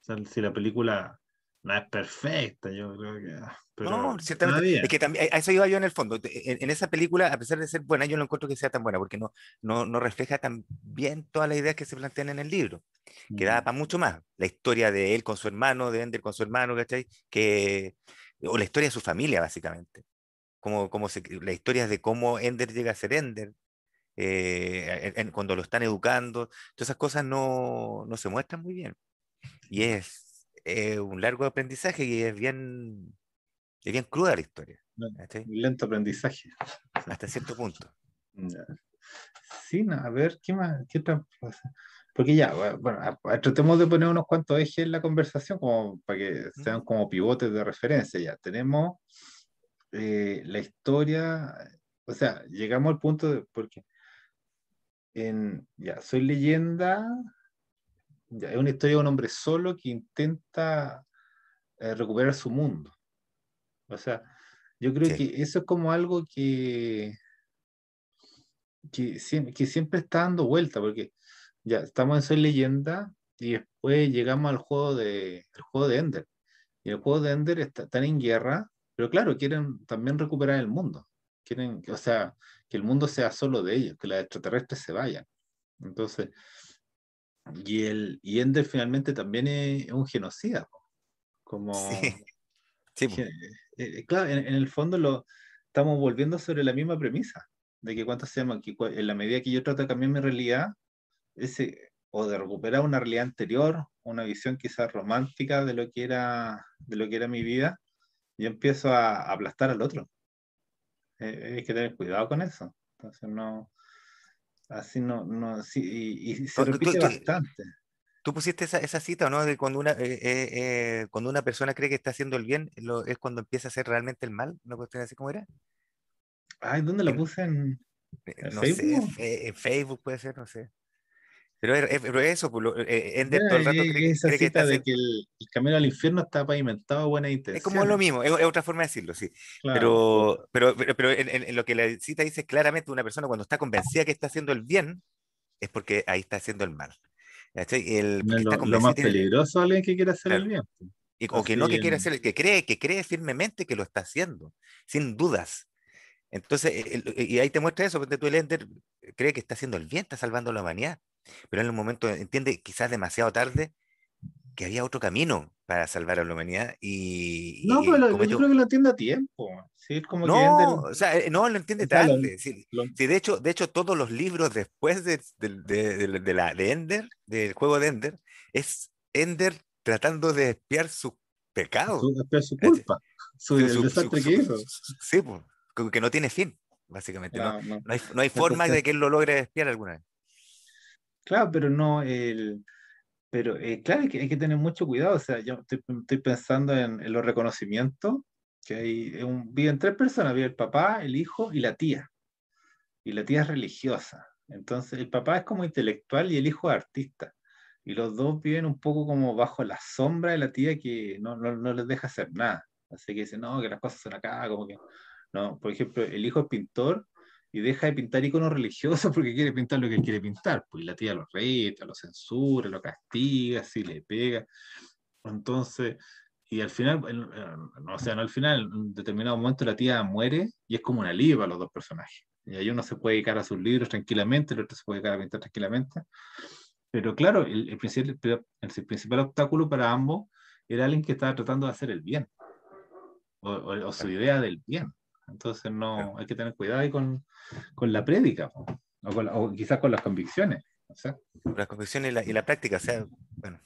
O sea, si la película no es perfecta, yo creo que. Ah, no, ciertamente. Es que también, a eso iba yo en el fondo. En, esa película, a pesar de ser buena, yo no encuentro que sea tan buena, porque no, no, no refleja tan bien todas las ideas que se plantean en el libro. Mm. para mucho más. La historia de él con su hermano, de Ender con su hermano, ¿cachai? Que, o la historia de su familia, básicamente. Como, como se, la historia de cómo Ender llega a ser Ender, eh, cuando lo están educando, todas esas cosas no, no se muestran muy bien. Y es, un largo aprendizaje y es bien, es bien cruda la historia. Un lento aprendizaje. Hasta cierto punto. Sí, a ver, ¿qué más? ¿Qué otra porque ya, bueno, tratemos de poner unos cuantos ejes en la conversación como para que sean como pivotes de referencia. Ya tenemos eh, la historia, o sea, llegamos al punto de, porque en, ya, soy leyenda, ya, es una historia de un hombre solo que intenta eh, recuperar su mundo. O sea, yo creo que eso es como algo que, que, que siempre está dando vuelta, porque ya, estamos en Soy Leyenda y después llegamos al juego de, el juego de Ender. Y el juego de Ender está, están en guerra, pero claro, quieren también recuperar el mundo. Quieren, o sea, que el mundo sea solo de ellos, que los extraterrestres se vayan. Entonces, y, el, y Ender finalmente también es, un genocida. Como, sí. Eh, eh, claro, en, en, el fondo lo estamos volviendo sobre la misma premisa, de que cuánto se llama, que en la medida que yo trato de cambiar mi realidad, ese, o de recuperar una realidad anterior, una visión quizás romántica de lo que era, de lo que era mi vida, yo empiezo a, aplastar al otro. Eh, hay que tener cuidado con eso. Entonces no, así no, no sí, y, se repite bastante. Tú pusiste esa, esa, cita, ¿no? De cuando una, eh, eh, cuando una persona cree que está haciendo el bien, lo, es cuando empieza a hacer realmente el mal, ¿no cuestión así como era? Ay, ¿dónde la puse? ¿En, no Facebook? Sé, en Facebook puede ser, no sé. Pero, eso, pues, eh, Ender todo el rato cree, esa cree cita que de que el, el, camino al infierno está pavimentado buena intención. Es como lo mismo, es, es, otra forma de decirlo, sí. Claro. Pero, pero, pero, en, en, lo que la cita dice claramente, una persona cuando está convencida que está haciendo el bien, es porque ahí está haciendo el mal. El, no, lo, lo, más peligroso es alguien que quiere hacer claro. el bien. Y, o que no que quiere hacer, que cree, que cree firmemente que lo está haciendo, sin dudas. Entonces, el, y ahí te muestra eso, porque tú el Ender cree que está haciendo el bien, está salvando a la humanidad pero en el momento entiende, quizás demasiado tarde, que había otro camino para salvar a la humanidad y... No, pero lo, yo creo que lo entiende a tiempo. Sí, como no, que o sea, eh, no, lo entiende tarde. Sí, lo... sí, de, hecho, de hecho, todos los libros después de, de, de, de, la, de Ender, del juego de Ender, es Ender tratando de espiar su pecado. Su, espiar su culpa, su, su, el desastre su, que hizo. Sí, pues, que no tiene fin, básicamente. No, no, no hay, no hay forma de que él lo logre espiar alguna vez. Claro, pero no el. Pero eh, claro, hay que, hay que tener mucho cuidado. O sea, yo estoy, estoy pensando en, en, los reconocimientos, que hay un, viven tres personas, vive el papá, el hijo y la tía. Y la tía es religiosa. Entonces, el papá es como intelectual y el hijo es artista. Y los dos viven un poco como bajo la sombra de la tía que no, no, no les deja hacer nada. Así que dicen, no, que las cosas son acá, como que... No, por ejemplo, el hijo es pintor y deja de pintar iconos religiosos porque quiere pintar lo que él quiere pintar. Pues la tía lo reta, lo censura, lo castiga, así le pega. Entonces, y al final, o sea, no al final, en un determinado momento la tía muere y es como una para los dos personajes. Y ahí uno se puede dedicar a sus libros tranquilamente, el otro se puede dedicar a pintar tranquilamente. Pero claro, el, el, principal, el principal obstáculo para ambos era alguien que estaba tratando de hacer el bien, o, o, o su idea del bien. Entonces no hay que tener cuidado ahí con, con la prédica, o, con o, quizás con las convicciones. O sea. Las convicciones y la, y la, práctica, o sea, bueno.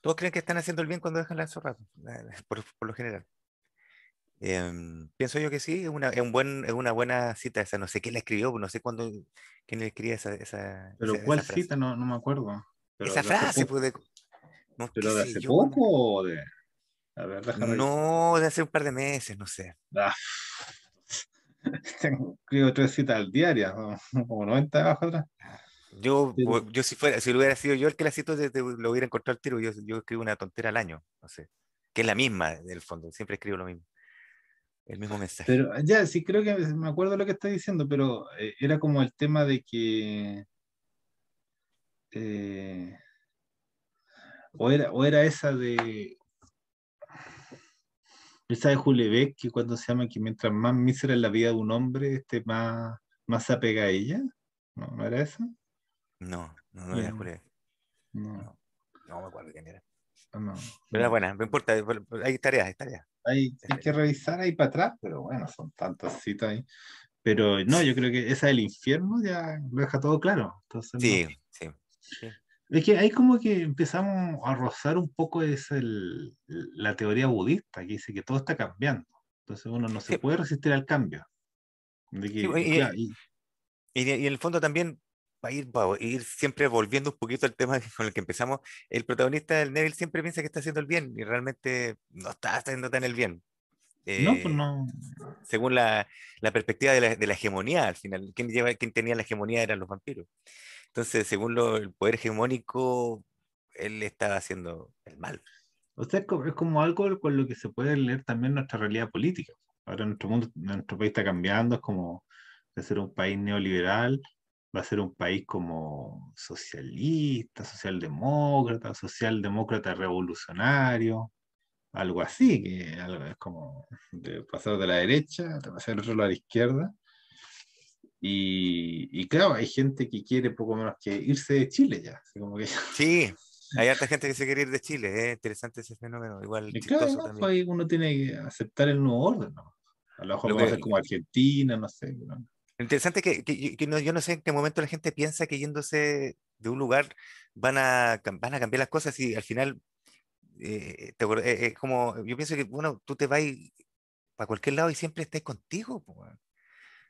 Todos creen que están haciendo el bien cuando dejan la zorra, por, por lo general. Eh, pienso yo que sí, es una, es, un buen, es una buena cita esa. No sé quién la escribió, no sé cuándo, quién le escribía esa. esa Pero esa, ¿cuál esa cita? No, no me acuerdo. Pero esa frase, pues no, ¿Pero de hace yo, poco o de.? A ver, no, de hace un par de meses, no sé. Ah. Tengo, creo, tres citas al diario, como 90 debajo atrás. Yo, sí. yo si fuera, si hubiera sido yo el que la cito, lo hubiera encontrado al tiro, yo, yo escribo una tontera al año, no sé. Que es la misma, en el fondo, siempre escribo lo mismo. El mismo mensaje. Pero ya, sí creo que me acuerdo lo que está diciendo, pero eh, era como el tema de que. Eh, o, era, o era esa de esa de Julebeck, que cuando se llama que mientras más mísera es la vida de un hombre, este más, más se apega a ella. ¿No, ¿no era eso? No, no, no era Julebeck. No. no. No me acuerdo quién era. No, pero era buena, no importa, hay tareas, hay tareas. Hay, hay que revisar ahí para atrás, pero bueno, son tantas citas ahí. Pero no, yo creo que esa del infierno ya lo deja todo claro. Entonces, sí, no. sí, sí. Es que ahí como que empezamos a rozar un poco es el, la teoría budista, que dice que todo está cambiando. Entonces uno no se sí. puede resistir al cambio. Que, sí, y, ya, y, y, y, en el fondo también para ir, ir siempre volviendo un poquito al tema con el que empezamos, el protagonista del Neville siempre piensa que está haciendo el bien y realmente no está haciendo tan el bien. no, pues no. Según la, la perspectiva de la, de la, hegemonía, al final, quien, lleva, quien tenía la hegemonía eran los vampiros. Entonces, según lo, el poder hegemónico, él estaba haciendo el mal. O sea, es como algo con lo que se puede leer también nuestra realidad política. Ahora nuestro mundo, nuestro país está cambiando, es como de ser un país neoliberal, va a ser un país como socialista, socialdemócrata, socialdemócrata revolucionario, algo así, que es como de pasar de la derecha, de pasar del otro lado a la izquierda. Y, y, claro, hay gente que quiere poco menos que irse de Chile ya. como que... Sí, hay harta gente que se quiere ir de Chile, es ¿eh? interesante ese fenómeno. Igual y claro, no, pues uno tiene que aceptar el nuevo orden, ¿no? A lo mejor a como Argentina, no sé. ¿no? Interesante que, que, que no, yo no sé en qué momento la gente piensa que yéndose de un lugar van a, van a cambiar las cosas y al final eh, te, eh, es como, yo pienso que, bueno, tú te vas para cualquier lado y siempre estés contigo.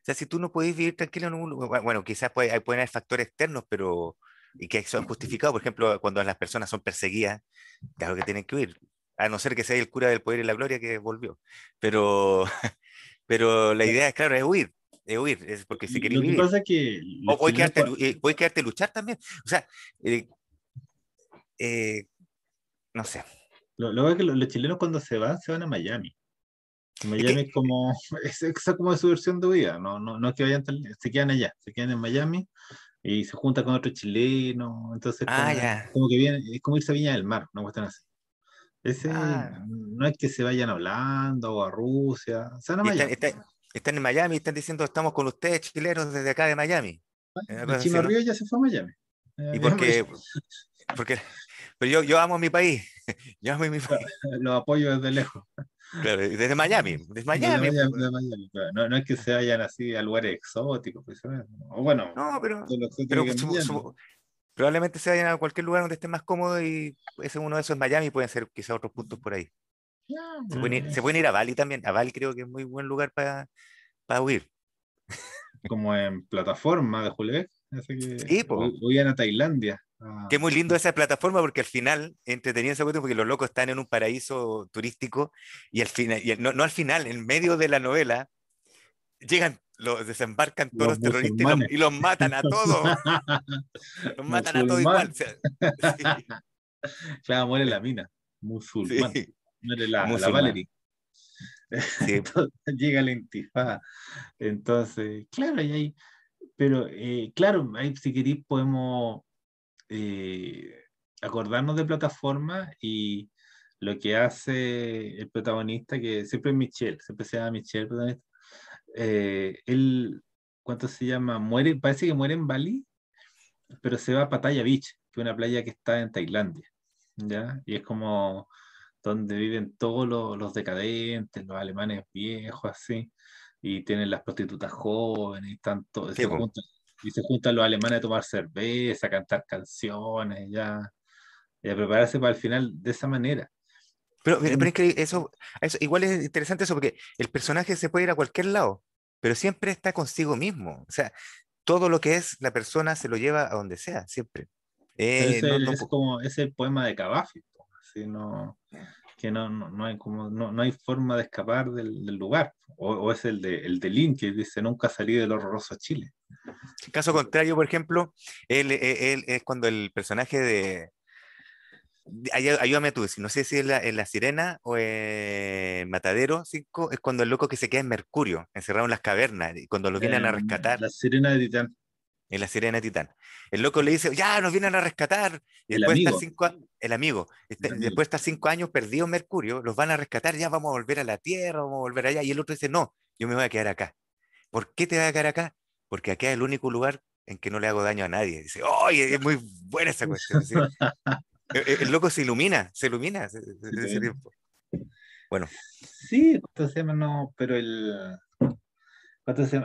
O sea, si tú no puedes vivir tranquilo en un lugar, bueno, quizás puede, pueden haber factores externos, pero y que son justificados, por ejemplo, cuando las personas son perseguidas, claro que tienen que huir, a no ser que sea el cura del poder y la gloria que volvió. Pero, pero la idea es, claro, es huir, es huir, es porque si vivir. Pasa que o puedes quedarte, eh, quedarte, luchar también. O sea, eh, eh, no sé. Lo, lo que los, chilenos cuando se van, se van a Miami. Miami es, como, es, es, como su versión de vida, no, no, no es que vayan, se quedan allá, se quedan en Miami y se junta con otro chileno, entonces ah, como, que viene, es como irse a Viña del Mar, no cuestión así. Ese, ah. no es que se vayan hablando o a Rusia, se van a Miami. Están, están, en Miami y están diciendo estamos con ustedes chilenos desde acá de Miami. El Chino Río ya se fue a Miami. ¿Y por qué? porque, pero yo, yo amo mi país, yo amo mi país. Lo apoyo desde lejos. Claro, desde Miami, desde Miami. Desde Miami, pues. no, no, es que se vayan así a lugares exóticos, pues, o bueno, no, pero, pero probablemente se vayan a cualquier lugar donde esté más cómodo y ese uno de esos es Miami, pueden ser quizás otros puntos por ahí. se, pueden ir, se, pueden ir, a Bali también, a Bali creo que es muy buen lugar para, para huir. Como en plataforma de Julio sí, huían a Tailandia. Ah, que muy lindo esa plataforma porque al final, entretenido ese porque los locos están en un paraíso turístico y al final, y no, no, al final, en medio de la novela, llegan, los desembarcan todos los, terroristas y los, matan a todos. los matan a todos igual. Claro, muere la mina, musulmán. Muere la, la Valerie. llega la intifada. Entonces, claro, y ahí, pero eh, claro, ahí si queréis podemos eh, acordarnos de plataforma y lo que hace el protagonista, que siempre es Michelle, siempre se llama Michelle, protagonista, eh, él, ¿cuánto se llama? Muere, parece que muere en Bali, pero se va a Pattaya Beach, que es una playa que está en Tailandia, ¿ya? Y es como donde viven todos los, los decadentes, los alemanes viejos, así, y tienen las prostitutas jóvenes, y tanto, y se juntan los alemanes a tomar cerveza, a cantar canciones, ya, y a prepararse para el final de esa manera. Pero, pero es que eso, eso, igual es interesante eso, porque el personaje se puede ir a cualquier lado, pero siempre está consigo mismo. O sea, todo lo que es la persona se lo lleva a donde sea, siempre. Eh, es, como, es el poema de Cavafi, así no, que no, no, hay como, no, no, hay forma de escapar del, del lugar. O, o, es el de, el de Link, que dice, nunca salí del horroroso Chile. En caso contrario, por ejemplo, él, él, es cuando el personaje de... Ayúdame tú, no sé si es la, en la Sirena o en Matadero 5, es cuando el loco que se queda en Mercurio, encerrado en las cavernas, y cuando lo vienen a rescatar. La Sirena de Titán. En la Sirena Titán. El loco le dice, ya, nos vienen a rescatar. Y el después amigo. cinco, el amigo. Este, el amigo. Después de estar cinco años perdido en Mercurio, los van a rescatar, ya vamos a volver a la Tierra, vamos a volver allá. Y el otro dice, no, yo me voy a quedar acá. ¿Por qué te vas a quedar acá? porque acá es el único lugar en que no le hago daño a nadie. Dice, ¡oye! Es muy buena esa cuestión. El, loco se ilumina, se ilumina ese tiempo. Bueno. Sí, entonces, no, pero el.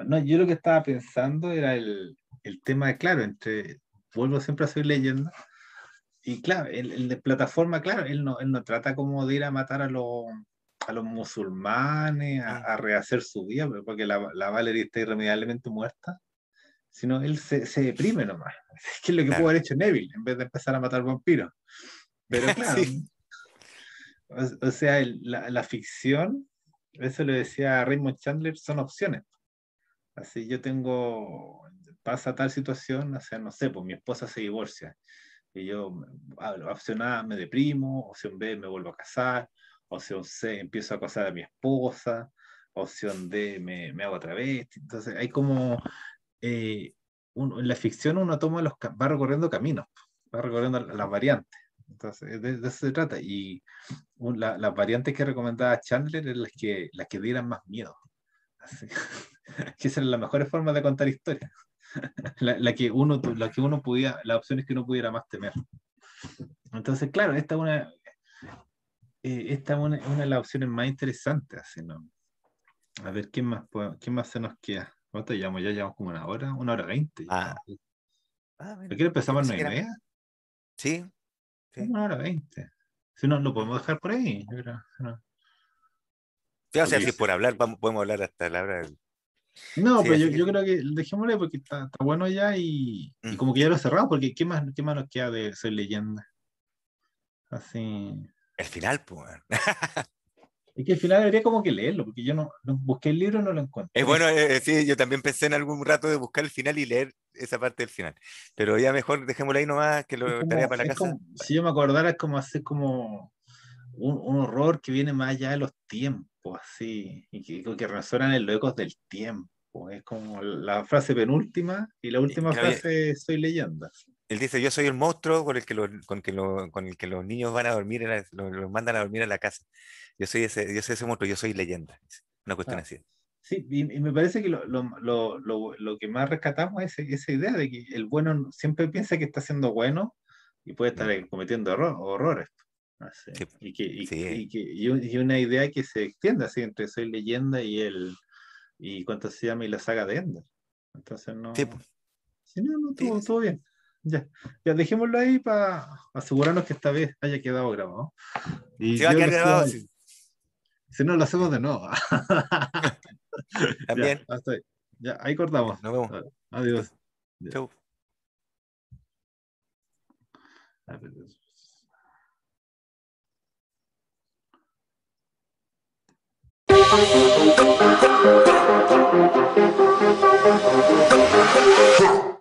No, yo lo que estaba pensando era el, el tema de, claro, entre. Vuelvo siempre a seguir leyendo. Y claro, el, el, de plataforma, claro, él no, él no trata como de ir a matar a los a los musulmanes, a, a, rehacer su vida, porque la, la Valerie está irremediablemente muerta, sino él se, se deprime nomás. ¿Qué es lo que Claro. pudo haber hecho Neville en vez de empezar a matar vampiros? Pero claro, Sí. o, o sea, el- la, la ficción, eso le decía Raymond Chandler, son opciones. Así yo tengo, pasa tal situación, o sea, no sé, pues mi esposa se divorcia y yo, opción A, me deprimo, opción B, me vuelvo a casar, opción C, empiezo a acosar a mi esposa, opción D, me, me hago otra vez. Entonces, hay como, eh, en la ficción uno toma los, va recorriendo caminos, va recorriendo las variantes. Entonces, de, de eso se trata. Y un- la- las variantes que recomendaba Chandler eran las que, las que dieran más miedo. Así. que esas eran las mejores formas de contar historias. la, la que uno, la que uno podía, las opciones que uno pudiera más temer. Entonces, claro, esta es una, eh, esta es una, una de las opciones más interesantes. Así, ¿no? A ver, ¿qué más, más se nos queda? ¿Cuánto llevamos? Ya llevamos como una hora, una hora veinte. Ah. Ah, ¿Por qué empezamos a las nueve? Sí, Sí. Una hora veinte. Si no, lo podemos dejar por ahí. creo, ¿no? Sí, o sea, Ok. si es por hablar, vamos, podemos hablar hasta la hora del... No, Sí, pero yo, que- yo creo que dejémosle porque está, está bueno ya y, y Mm. como que ya lo cerramos, porque ¿qué más, qué más nos queda de Soy Leyenda? Así. El final, pues. Es que al final debería como que leerlo, porque yo no, no busqué el libro y no lo encontré. Es bueno, eh, sí, yo también pensé en algún rato de buscar el final y leer esa parte del final. Pero ya mejor dejémoslo ahí nomás, que lo como- tarea para la casa. como- si yo me acordara, es como hacer como un, un horror que viene más allá de los tiempos, así, y que, que resuenan en los ecos del tiempo. Es como la frase penúltima y la última frase es Soy Leyenda. Él dice, yo soy el monstruo con el que, lo- con que, lo- con el, que los niños van a dormir, los, los mandan a dormir a la casa. Yo soy ese, yo soy ese monstruo, yo soy leyenda. Una cuestión Ah. así. Sí, y, y me parece que lo, lo- lo- lo- lo que más rescatamos es esa idea de que el bueno siempre piensa que está siendo bueno y puede estar eh, cometiendo erro- horrores. Así. Sí, Y, que, y, sí. y que- y un- y una idea que se extiende así entre Soy Leyenda y el y cuánto se llama y la saga de Ender. Entonces no. Sí, no, no, todo, bien. Ya, ya dejémoslo ahí para asegurarnos que esta vez haya quedado grabado. Y va a quedar grabado, Si no, lo hacemos de nuevo. también. Ya, hasta ahí. Ya, ahí cortamos. Nos vemos. Adiós. Chau. Thank you.